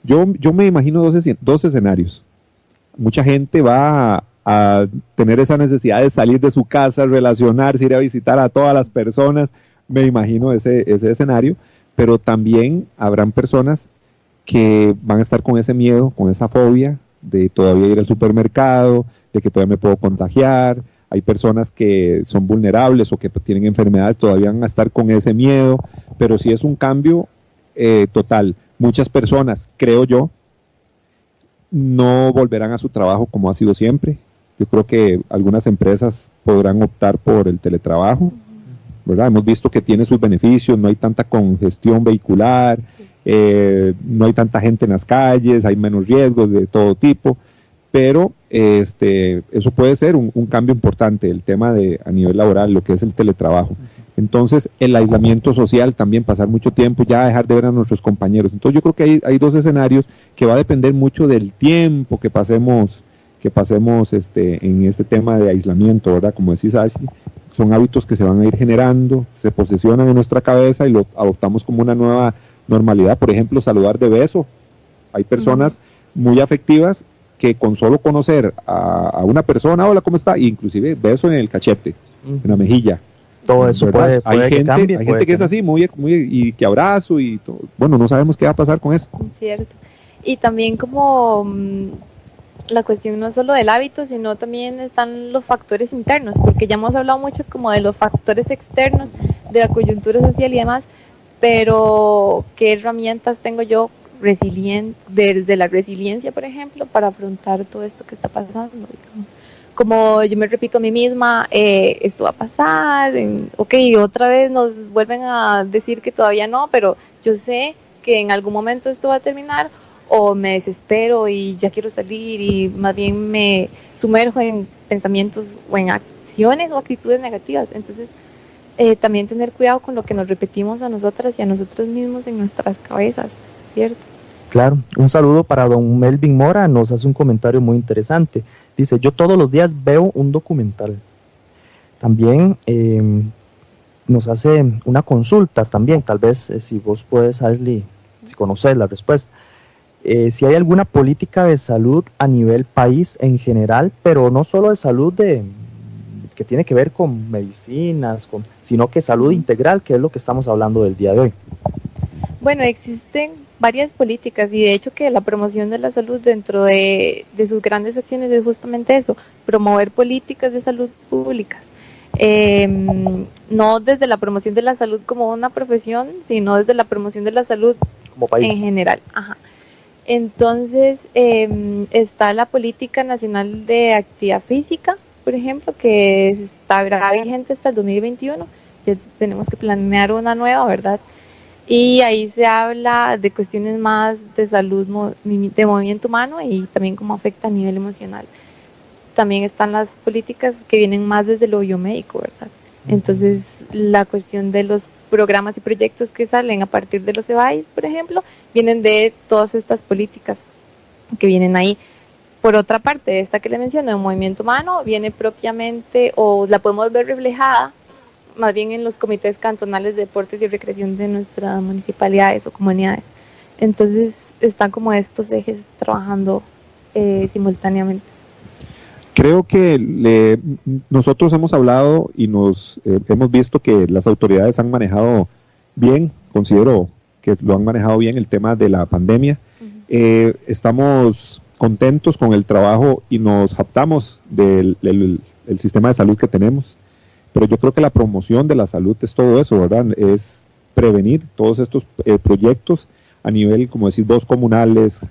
yo, yo me imagino dos, dos escenarios. Mucha gente va a, tener esa necesidad de salir de su casa, relacionarse, ir a visitar a todas las personas, me imagino ese, ese escenario, pero también habrán personas que van a estar con ese miedo, con esa fobia de todavía ir al supermercado, de que todavía me puedo contagiar, hay personas que son vulnerables o que tienen enfermedades, todavía van a estar con ese miedo, pero si es un cambio eh, total. Muchas personas, creo yo, no volverán a su trabajo como ha sido siempre. Yo creo que algunas empresas podrán optar por el teletrabajo, ¿verdad? Hemos visto que tiene sus beneficios, no hay tanta congestión vehicular, eh, no hay tanta gente en las calles, hay menos riesgos de todo tipo pero este, eso puede ser un, cambio importante, el tema de a nivel laboral, lo que es el teletrabajo. Entonces, el aislamiento social, también pasar mucho tiempo, ya dejar de ver a nuestros compañeros. Entonces, yo creo que hay, hay dos escenarios que va a depender mucho del tiempo que pasemos que pasemos este, en este tema de aislamiento, ¿verdad? Como decís, Ashley, son hábitos que se van a ir generando, se posesionan en nuestra cabeza y lo adoptamos como una nueva normalidad. Por ejemplo, saludar de beso. Hay personas muy afectivas que con solo conocer a, una persona, hola, ¿cómo está? Inclusive beso en el cachete, en la mejilla. Todo eso puede, hay gente, hay gente que es así, muy, muy, y que abrazo y todo. Bueno, no sabemos qué va a pasar con eso. Cierto. Y también como mm, la cuestión no solo del hábito, sino también están los factores internos, porque ya hemos hablado mucho como de los factores externos, de la coyuntura social y demás, pero ¿qué herramientas tengo yo resiliente, desde la resiliencia, por ejemplo, para afrontar todo esto que está pasando, digamos. Como yo me repito a mí misma, eh, esto va a pasar, ok, otra vez nos vuelven a decir que todavía no, pero yo sé que en algún momento esto va a terminar, o me desespero y ya quiero salir y más bien me sumerjo en pensamientos o en acciones o actitudes negativas. Entonces, eh, también tener cuidado con lo que nos repetimos a nosotras y a nosotros mismos en nuestras cabezas. Claro, un saludo para don Melvin Mora, nos hace un comentario muy interesante. Dice, yo todos los días veo un documental. También em, nos hace una consulta también, tal vez eh, si vos puedes, Ashley, si conoces la respuesta. Eh, si hay alguna política de salud a nivel país en general, pero no solo de salud de, que tiene que ver con medicinas, con, sino que salud integral, que es lo que estamos hablando del día de hoy. Bueno, existen varias políticas y de hecho que la promoción de la salud dentro de, sus grandes acciones es justamente eso, promover políticas de salud públicas. Em, no desde la promoción de la salud como una profesión, sino desde la promoción de la salud en general. Entonces em, está la política nacional de actividad física, por ejemplo, que está vigente hasta el 2021. Ya tenemos que planear una nueva, ¿verdad? Y ahí se habla de cuestiones más de salud, de movimiento humano y también cómo afecta a nivel emocional. También están las políticas que vienen más desde lo biomédico, ¿verdad? Entonces, la cuestión de los programas y proyectos que salen a partir de los EBAIS, por ejemplo, vienen de todas estas políticas que vienen ahí. Por otra parte, esta que le menciono, de movimiento humano, viene propiamente o la podemos ver reflejada más bien en los comités cantonales de deportes y recreación de nuestras municipalidades o comunidades. Entonces están como estos ejes trabajando eh, simultáneamente. Creo que nosotros hemos hablado y nos eh, hemos visto que las autoridades han manejado bien, considero que lo han manejado bien el tema de la pandemia. Eh, estamos contentos con el trabajo y nos jactamos del, sistema de salud que tenemos. Pero yo creo que la promoción de la salud es todo eso, ¿verdad? Es prevenir todos estos eh, proyectos a nivel, como decís vos, comunales,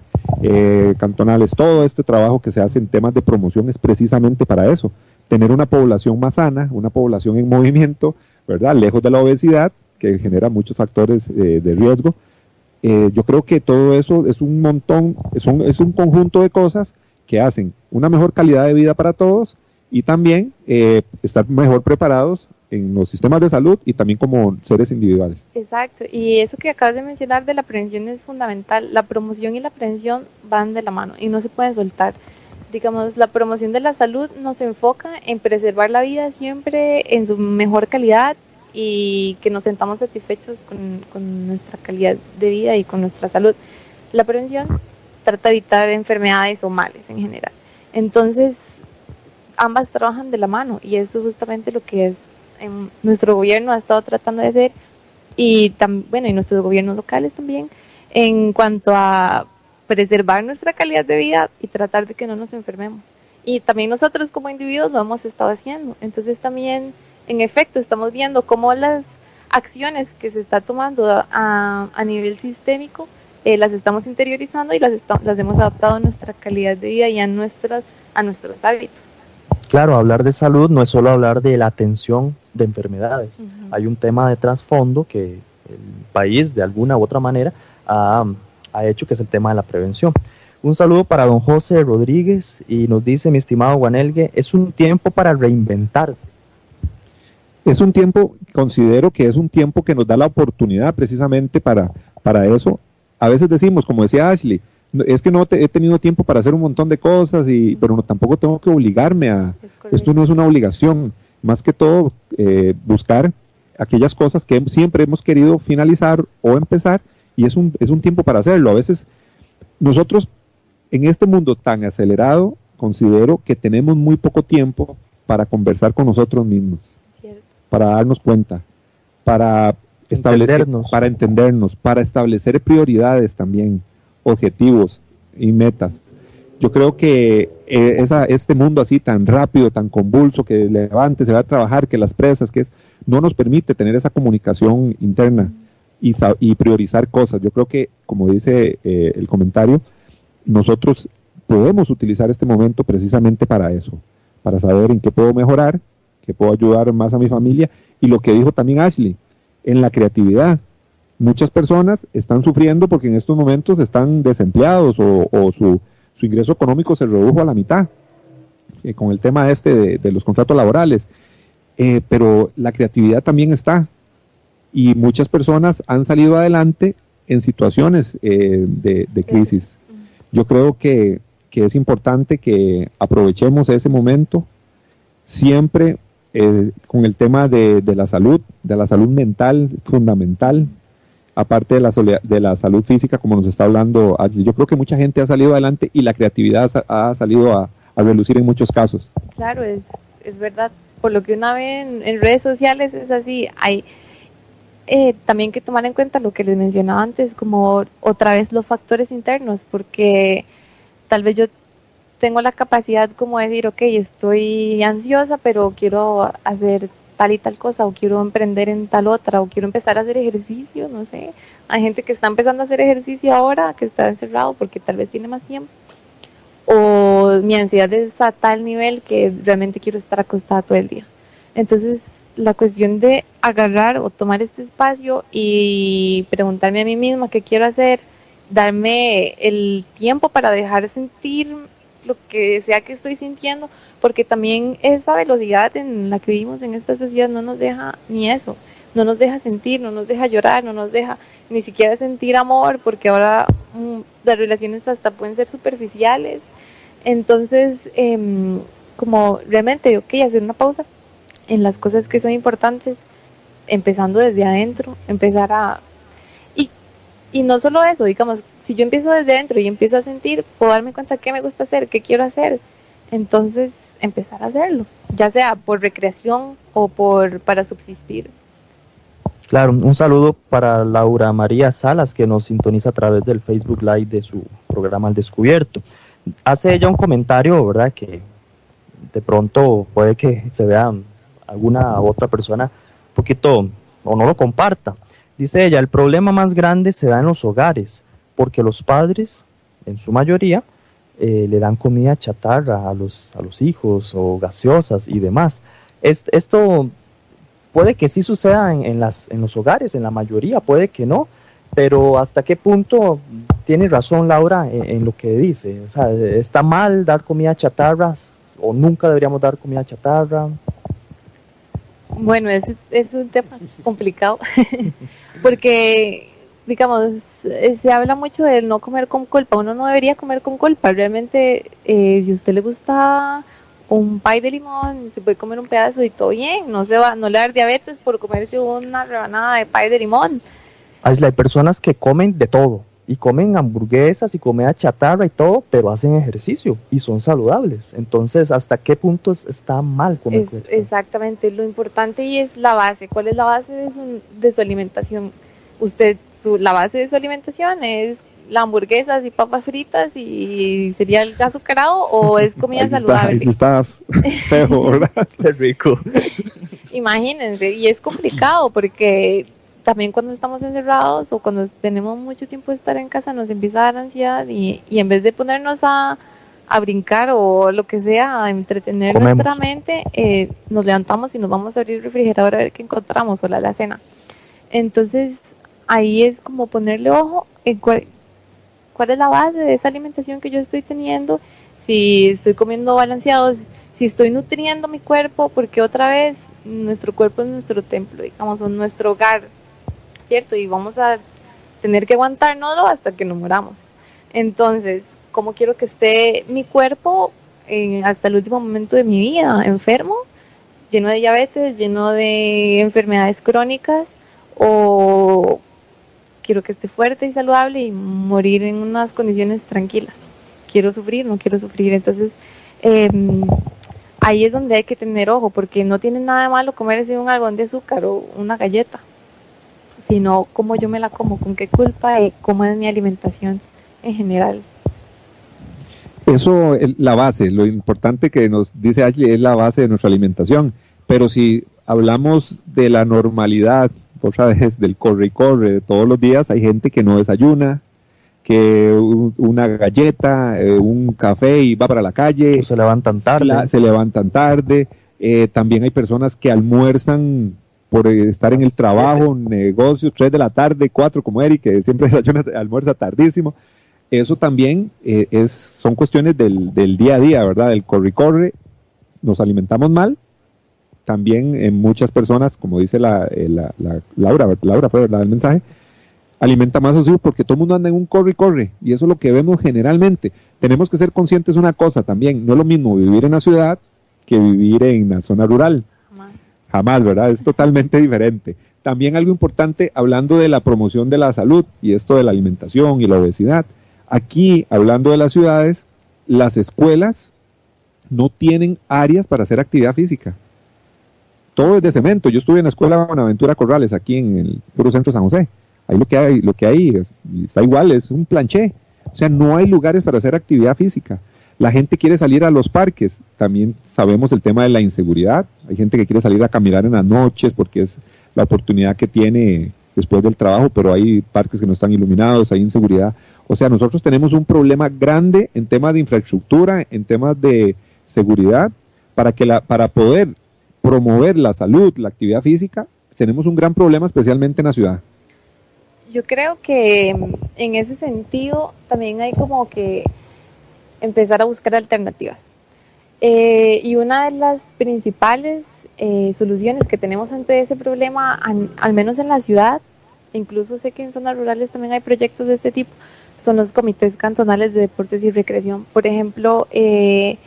eh, cantonales, todo este trabajo que se hace en temas de promoción es precisamente para eso, tener una población más sana, una población en movimiento, ¿verdad? Lejos de la obesidad, que genera muchos factores eh, de riesgo. Eh, yo creo que todo eso es un montón, es un, es un conjunto de cosas que hacen una mejor calidad de vida para todos y también estar mejor preparados en los sistemas de salud y también como seres individuales. Exacto, y eso que acabas de mencionar de la prevención es fundamental. La promoción y la prevención van de la mano y no se pueden soltar. Digamos, la promoción de la salud nos enfoca en preservar la vida siempre en su mejor calidad y que nos sentamos satisfechos con, con nuestra calidad de vida y con nuestra salud. La prevención trata de evitar enfermedades o males en general. Entonces, ambas trabajan de la mano y eso es justamente lo que es en nuestro gobierno ha estado tratando de hacer y bueno y nuestros gobiernos locales también en cuanto a preservar nuestra calidad de vida y tratar de que no nos enfermemos y también nosotros como individuos lo hemos estado haciendo entonces también en efecto estamos viendo cómo las acciones que se está tomando a, a nivel sistémico eh, las estamos interiorizando y las, las hemos adaptado a nuestra calidad de vida y a nuestras a nuestros hábitos Claro, hablar de salud no es solo hablar de la atención de enfermedades. Hay un tema de trasfondo que el país, de alguna u otra manera, ha, hecho, que es el tema de la prevención. Un saludo para don José Rodríguez y nos dice, mi estimado Guanelgue, es un tiempo para reinventarse. Es un tiempo, considero que es un tiempo que nos da la oportunidad precisamente para, para eso. A veces decimos, como decía Ashley, es que no he tenido tiempo para hacer un montón de cosas, y, pero no, tampoco tengo que obligarme a... Esto no es una obligación, más que todo eh, buscar aquellas cosas que siempre hemos querido finalizar o empezar y es un, es un tiempo para hacerlo. A veces nosotros en este mundo tan acelerado considero que tenemos muy poco tiempo para conversar con nosotros mismos, para darnos cuenta, para establecer, para entendernos, para establecer prioridades también objetivos y metas. Yo creo que eh, esa, este mundo así tan rápido, tan convulso, que levante, se va a trabajar, que las presas, que es, no nos permite tener esa comunicación interna y, y priorizar cosas. Yo creo que, como dice eh, el comentario, nosotros podemos utilizar este momento precisamente para eso, para saber en qué puedo mejorar, qué puedo ayudar más a mi familia. Y lo que dijo también Ashley, en la creatividad. Muchas personas están sufriendo porque en estos momentos están desempleados o, su, ingreso económico se redujo a la mitad eh, con el tema este de, los contratos laborales. Eh, pero la creatividad también está. Y muchas personas han salido adelante en situaciones eh, de, crisis. Yo creo que, es importante que aprovechemos ese momento. Siempre con el tema de, de, la salud, de la salud mental fundamental, aparte de la, de la salud física, como nos está hablando Yo creo que mucha gente ha salido adelante y la creatividad ha salido a, relucir en muchos casos. Claro, es, es verdad. Por lo que una ve en, redes sociales es así. Hay eh, también que tomar en cuenta lo que les mencionaba antes, como otra vez los factores internos, porque tal vez yo tengo la capacidad como de decir, ok, estoy ansiosa, pero quiero hacer tal y tal cosa o quiero emprender en tal otra o quiero empezar a hacer ejercicio, no sé. Hay gente que está empezando a hacer ejercicio ahora, que está encerrado porque tal vez tiene más tiempo. O mi ansiedad es a tal nivel que realmente quiero estar acostada todo el día. Entonces, la cuestión de agarrar o tomar este espacio y preguntarme a mí misma qué quiero hacer, darme el tiempo para dejar sentir lo que sea que estoy sintiendo, porque también esa velocidad en la que vivimos en esta sociedad no nos deja ni eso, no nos deja sentir, no nos deja llorar, no nos deja ni siquiera sentir amor, porque ahora mm, las relaciones hasta pueden ser superficiales. Entonces, em, como realmente, ok, hacer una pausa en las cosas que son importantes, empezando desde adentro, empezar a y no solo eso, digamos, si yo empiezo desde dentro y empiezo a sentir, puedo darme cuenta qué me gusta hacer, qué quiero hacer. Entonces, empezar a hacerlo, ya sea por recreación o por para subsistir. Claro, un saludo para Laura María Salas que nos sintoniza a través del Facebook Live de su programa al descubierto. Hace ella un comentario, ¿verdad? Que de pronto puede que se vea alguna otra persona un poquito o no lo comparta. Dice ella, el problema más grande se da en los hogares, porque los padres, en su mayoría, eh, le dan comida chatarra a los, a los hijos o gaseosas y demás. esto puede que sí suceda en, las, en los hogares, en la mayoría, puede que no, pero hasta qué punto tiene razón Laura en, lo que dice. O sea, ¿está mal dar comida chatarra o nunca deberíamos dar comida chatarra? Bueno, es, es un tema complicado porque, digamos, se habla mucho del no comer con culpa. Uno no debería comer con culpa. Realmente, eh, si a usted le gusta un pay de limón, se puede comer un pedazo y todo bien. No se va, no le da diabetes por comerse una rebanada de pay de limón. Hay personas que comen de todo y comen hamburguesas y comida chatarra y todo, pero hacen ejercicio y son saludables. Entonces, ¿hasta qué punto está mal comer es, Exactamente, lo importante y es la base. ¿Cuál es la base de su, de su alimentación? Usted, su, la base de su alimentación es la hamburguesas y papas fritas y sería el azucarado o es comida saludable. Está, feo, ¿verdad? Qué rico. Imagínense, y es complicado porque también cuando estamos encerrados o cuando tenemos mucho tiempo de estar en casa nos empieza a dar ansiedad y, y en vez de ponernos a, a, brincar o lo que sea, a entretener nuestra mente, eh, nos levantamos y nos vamos a abrir el refrigerador a ver qué encontramos o la alacena. Entonces ahí es como ponerle ojo en cuál, cuál es la base de esa alimentación que yo estoy teniendo, si estoy comiendo balanceado, si estoy nutriendo mi cuerpo, porque otra vez nuestro cuerpo es nuestro templo, digamos, es nuestro hogar, ¿cierto? Y vamos a tener que aguantárnoslo hasta que nos moramos. Entonces, ¿cómo quiero que esté mi cuerpo hasta el último momento de mi vida? ¿Enfermo? ¿Lleno de diabetes? ¿Lleno de enfermedades crónicas? ¿O quiero que esté fuerte y saludable y morir en unas condiciones tranquilas? ¿Quiero sufrir? ¿No quiero sufrir? Entonces, em, ahí es donde hay que tener ojo, porque no tiene nada de malo comerse un algodón de azúcar o una galleta sino cómo yo me la como, con qué culpa y cómo es mi alimentación en general. Eso, es la base, lo importante que nos dice Ashley es la base de nuestra alimentación, pero si hablamos de la normalidad, otra vez del corre y corre todos los días, hay gente que no desayuna, que una galleta, eh, un café y va para la calle. se levantan tarde. se levantan tarde. Eh, también hay personas que almuerzan por estar en el trabajo, negocios, 3 de la tarde, 4 como Eric, que siempre desayuna, almuerza tardísimo. Eso también eh, es, son cuestiones del, del, día a día, ¿verdad? Del corre-corre, nos alimentamos mal. También en muchas personas, como dice la, eh, la, Laura, Laura fue verdad el mensaje, alimenta más a su porque todo el mundo anda en un corre y corre y eso es lo que vemos generalmente. Tenemos que ser conscientes de una cosa también, no es lo mismo vivir en la ciudad que vivir en la zona rural jamás, ¿verdad? Es totalmente diferente. También algo importante, hablando de la promoción de la salud y esto de la alimentación y la obesidad. Aquí, hablando de las ciudades, las escuelas no tienen áreas para hacer actividad física. Todo es de cemento. Yo estuve en la escuela Buenaventura Corrales, aquí en el puro centro de San José. Ahí lo que hay, lo que hay está igual, es un planché. O sea, no hay lugares para hacer actividad física. La gente quiere salir a los parques, también sabemos el tema de la inseguridad, hay gente que quiere salir a caminar en las noches porque es la oportunidad que tiene después del trabajo, pero hay parques que no están iluminados, hay inseguridad. O sea, nosotros tenemos un problema grande en temas de infraestructura, en temas de seguridad, para, que la, para poder promover la salud, la actividad física, tenemos un gran problema especialmente en la ciudad. Yo creo que en ese sentido también hay como que empezar a buscar alternativas. Eh, y una de las principales eh, soluciones que tenemos ante ese problema, al, menos en la ciudad, incluso sé que en zonas rurales también hay proyectos de este tipo, son los comités cantonales de deportes y recreación. Por ejemplo, eh,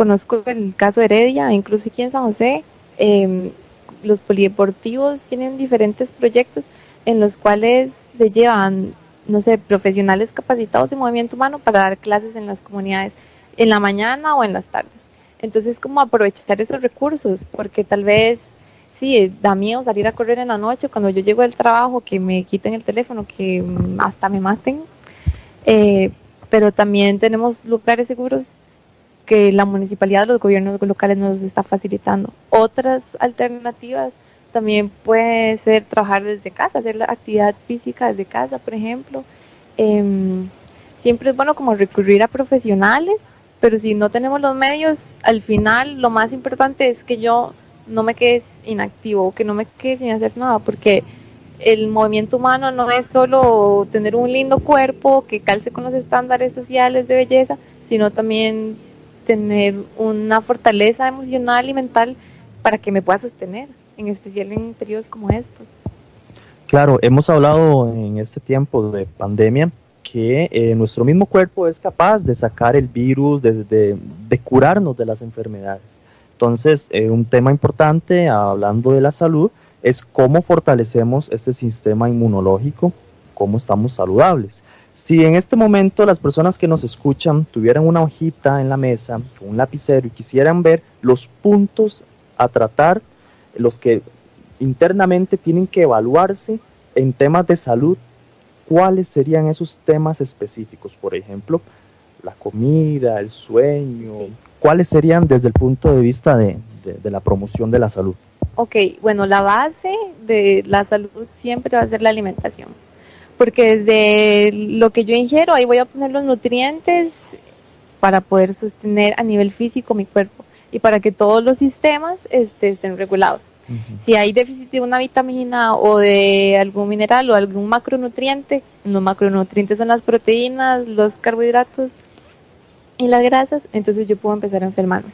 conozco el caso Heredia, incluso aquí en San José, em, los polideportivos tienen diferentes proyectos en los cuales se llevan no sé, profesionales capacitados en movimiento humano para dar clases en las comunidades en la mañana o en las tardes. Entonces, como aprovechar esos recursos, porque tal vez, sí, da miedo salir a correr en la noche cuando yo llego del trabajo, que me quiten el teléfono, que hasta me maten. Eh, pero también tenemos lugares seguros que la municipalidad, los gobiernos locales nos está facilitando. Otras alternativas también puede ser trabajar desde casa, hacer la actividad física desde casa, por ejemplo. Em, siempre es bueno como recurrir a profesionales, pero si no tenemos los medios, al final lo más importante es que yo no me quede inactivo, que no me quede sin hacer nada, porque el movimiento humano no es solo tener un lindo cuerpo que calce con los estándares sociales de belleza, sino también tener una fortaleza emocional y mental para que me pueda sostener, en especial en periodos como estos. Claro, hemos hablado en este tiempo de pandemia que eh, nuestro mismo cuerpo es capaz de sacar el virus, de, de, curarnos de las enfermedades. Entonces, eh, un tema importante, hablando de la salud, es cómo fortalecemos este sistema inmunológico, cómo estamos saludables. Si en este momento las personas que nos escuchan tuvieran una hojita en la mesa, un lapicero y quisieran ver los puntos a tratar, los que internamente tienen que evaluarse en temas de salud, ¿cuáles serían esos temas específicos? Por ejemplo, la comida, el sueño, ¿cuáles serían desde el punto de vista de, de la promoción de la salud? Ok, bueno, la base de la salud siempre va a ser la alimentación, porque desde lo que yo ingiero, ahí voy a poner los nutrientes para poder sostener a nivel físico mi cuerpo y para que todos los sistemas este, estén regulados. Si hay déficit de una vitamina o de algún mineral o algún macronutriente, los macronutrientes son las proteínas, los carbohidratos y las grasas, entonces yo puedo empezar a enfermarme.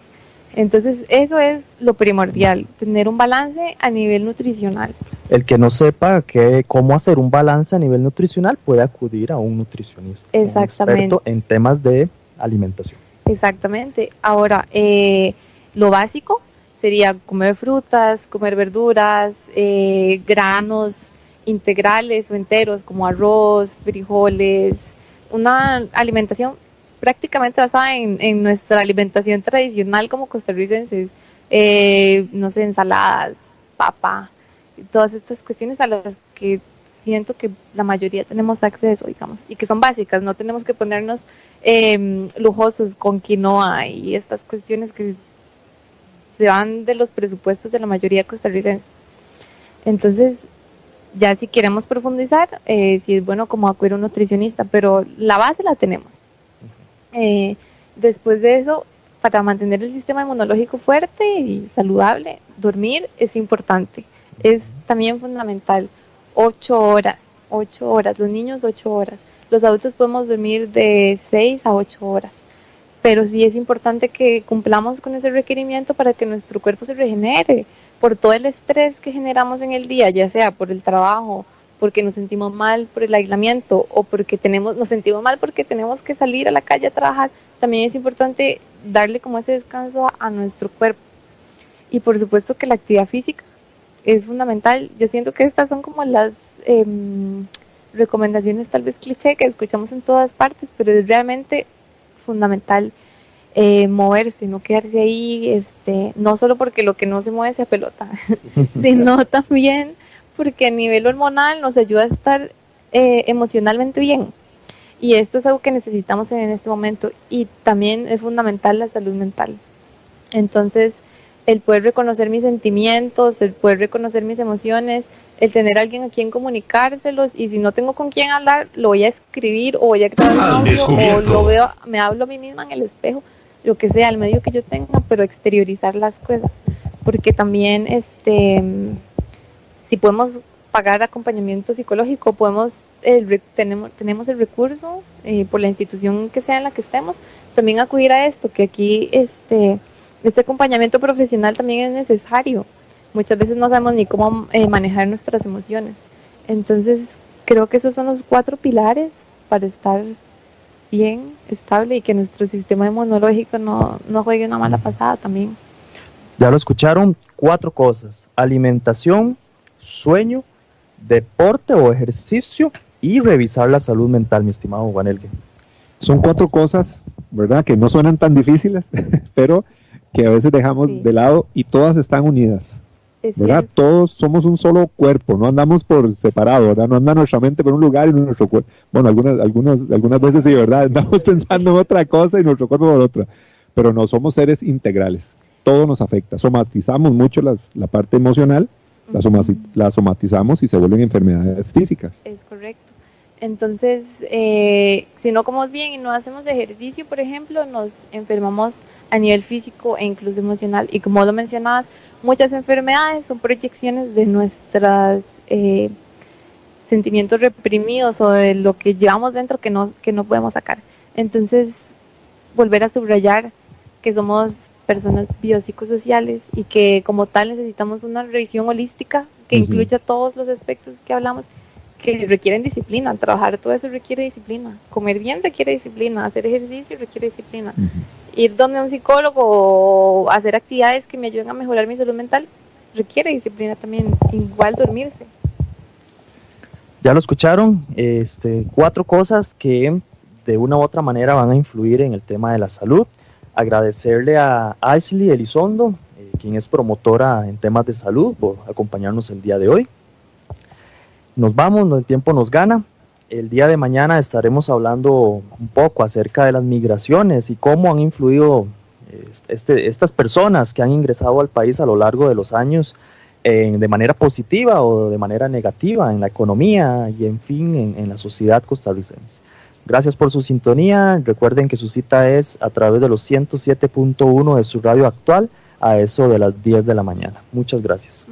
Entonces, eso es lo primordial, tener un balance a nivel nutricional. El que no sepa que, cómo hacer un balance a nivel nutricional puede acudir a un nutricionista, Exactamente. Un experto en temas de alimentación. Exactamente. Ahora, eh, lo básico sería comer frutas, comer verduras, eh, granos integrales o enteros como arroz, frijoles, una alimentación prácticamente basada en, nuestra alimentación tradicional como costarricenses, eh, no sé, ensaladas, papa, todas estas cuestiones a las que siento que la mayoría tenemos acceso, digamos, y que son básicas, no tenemos que ponernos em, lujosos con quinoa y estas cuestiones que se van de los presupuestos de la mayoría costarricenses. Entonces, ya si queremos profundizar, eh, si es bueno como acudir un nutricionista, pero la base la tenemos. Eh, después de eso, para mantener el sistema inmunológico fuerte y saludable, dormir es importante. Es también fundamental. Ocho horas, ocho horas. Los niños ocho horas. Los adultos podemos dormir de seis a ocho horas. Pero sí es importante que cumplamos con ese requerimiento para que nuestro cuerpo se regenere por todo el estrés que generamos en el día, ya sea por el trabajo, porque nos sentimos mal por el aislamiento o porque tenemos, nos sentimos mal porque tenemos que salir a la calle a trabajar, también es importante darle como ese descanso a, nuestro cuerpo. Y por supuesto que la actividad física es fundamental. Yo siento que estas son como las em, recomendaciones tal vez cliché que escuchamos en todas partes, pero es realmente fundamental eh, moverse, no quedarse ahí, este, no solo porque lo que no se mueve sea pelota, sino también porque a nivel hormonal nos ayuda a estar eh, emocionalmente bien. Y esto es algo que necesitamos en este momento. Y también es fundamental la salud mental. Entonces, el poder reconocer mis sentimientos, el poder reconocer mis emociones, el tener alguien a quien comunicárselos y si no tengo con quién hablar, lo voy a escribir o voy a grabar un audio o lo veo, me hablo a mí misma en el espejo, lo que sea, el medio que yo tenga, pero exteriorizar las cosas, porque también este si podemos pagar acompañamiento psicológico, podemos tenemos, tenemos el recurso eh, por la institución que sea en la que estemos, también acudir a esto, que aquí este, este acompañamiento profesional también es necesario. Muchas veces no sabemos ni cómo eh, manejar nuestras emociones. Entonces, creo que esos son los cuatro pilares para estar bien, estable y que nuestro sistema inmunológico no, no juegue una mala pasada también. Ya lo escucharon, cuatro cosas. Alimentación, sueño, deporte o ejercicio y revisar la salud mental, mi estimado Juan Elgue. Son cuatro cosas, ¿verdad? Que no suenan tan difíciles, pero que a veces dejamos de lado y todas están unidas. ¿verdad? Todos somos un solo cuerpo, no andamos por separado, ¿verdad? No anda nuestra mente por un lugar y nuestro cuerpo. Bueno, algunas, algunas, algunas veces sí, ¿verdad? Andamos pensando en otra cosa y nuestro cuerpo por otra. Pero no somos seres integrales. Todo nos afecta. Somatizamos mucho las, la parte emocional, la, somatizamos y se vuelven enfermedades físicas. Es correcto. Entonces, eh, si no comemos bien y no hacemos ejercicio, por ejemplo, nos enfermamos a nivel físico e incluso emocional. Y como lo mencionabas, muchas enfermedades son proyecciones de nuestros eh, sentimientos reprimidos o de lo que llevamos dentro que no, que no podemos sacar. Entonces, volver a subrayar que somos personas biopsicosociales y que como tal necesitamos una revisión holística que incluya todos los aspectos que hablamos que requieren disciplina. Trabajar todo eso requiere disciplina. Comer bien requiere disciplina. Hacer ejercicio requiere disciplina. Ir donde un psicólogo o hacer actividades que me ayuden a mejorar mi salud mental requiere disciplina también. Igual dormirse. Ya lo escucharon, este, cuatro cosas que de una u otra manera van a influir en el tema de la salud. Agradecerle a Ashley Elizondo, eh, quien es promotora en temas de salud, por acompañarnos el día de hoy. Nos vamos, el tiempo nos gana. El día de mañana estaremos hablando un poco acerca de las migraciones y cómo han influido este, estas personas que han ingresado al país a lo largo de los años de manera positiva o de manera negativa en la economía y en fin en, la sociedad costarricense. Gracias por su sintonía. Recuerden que su cita es a través de los 107.1 de su radio actual a eso de las 10 de la mañana. Muchas gracias.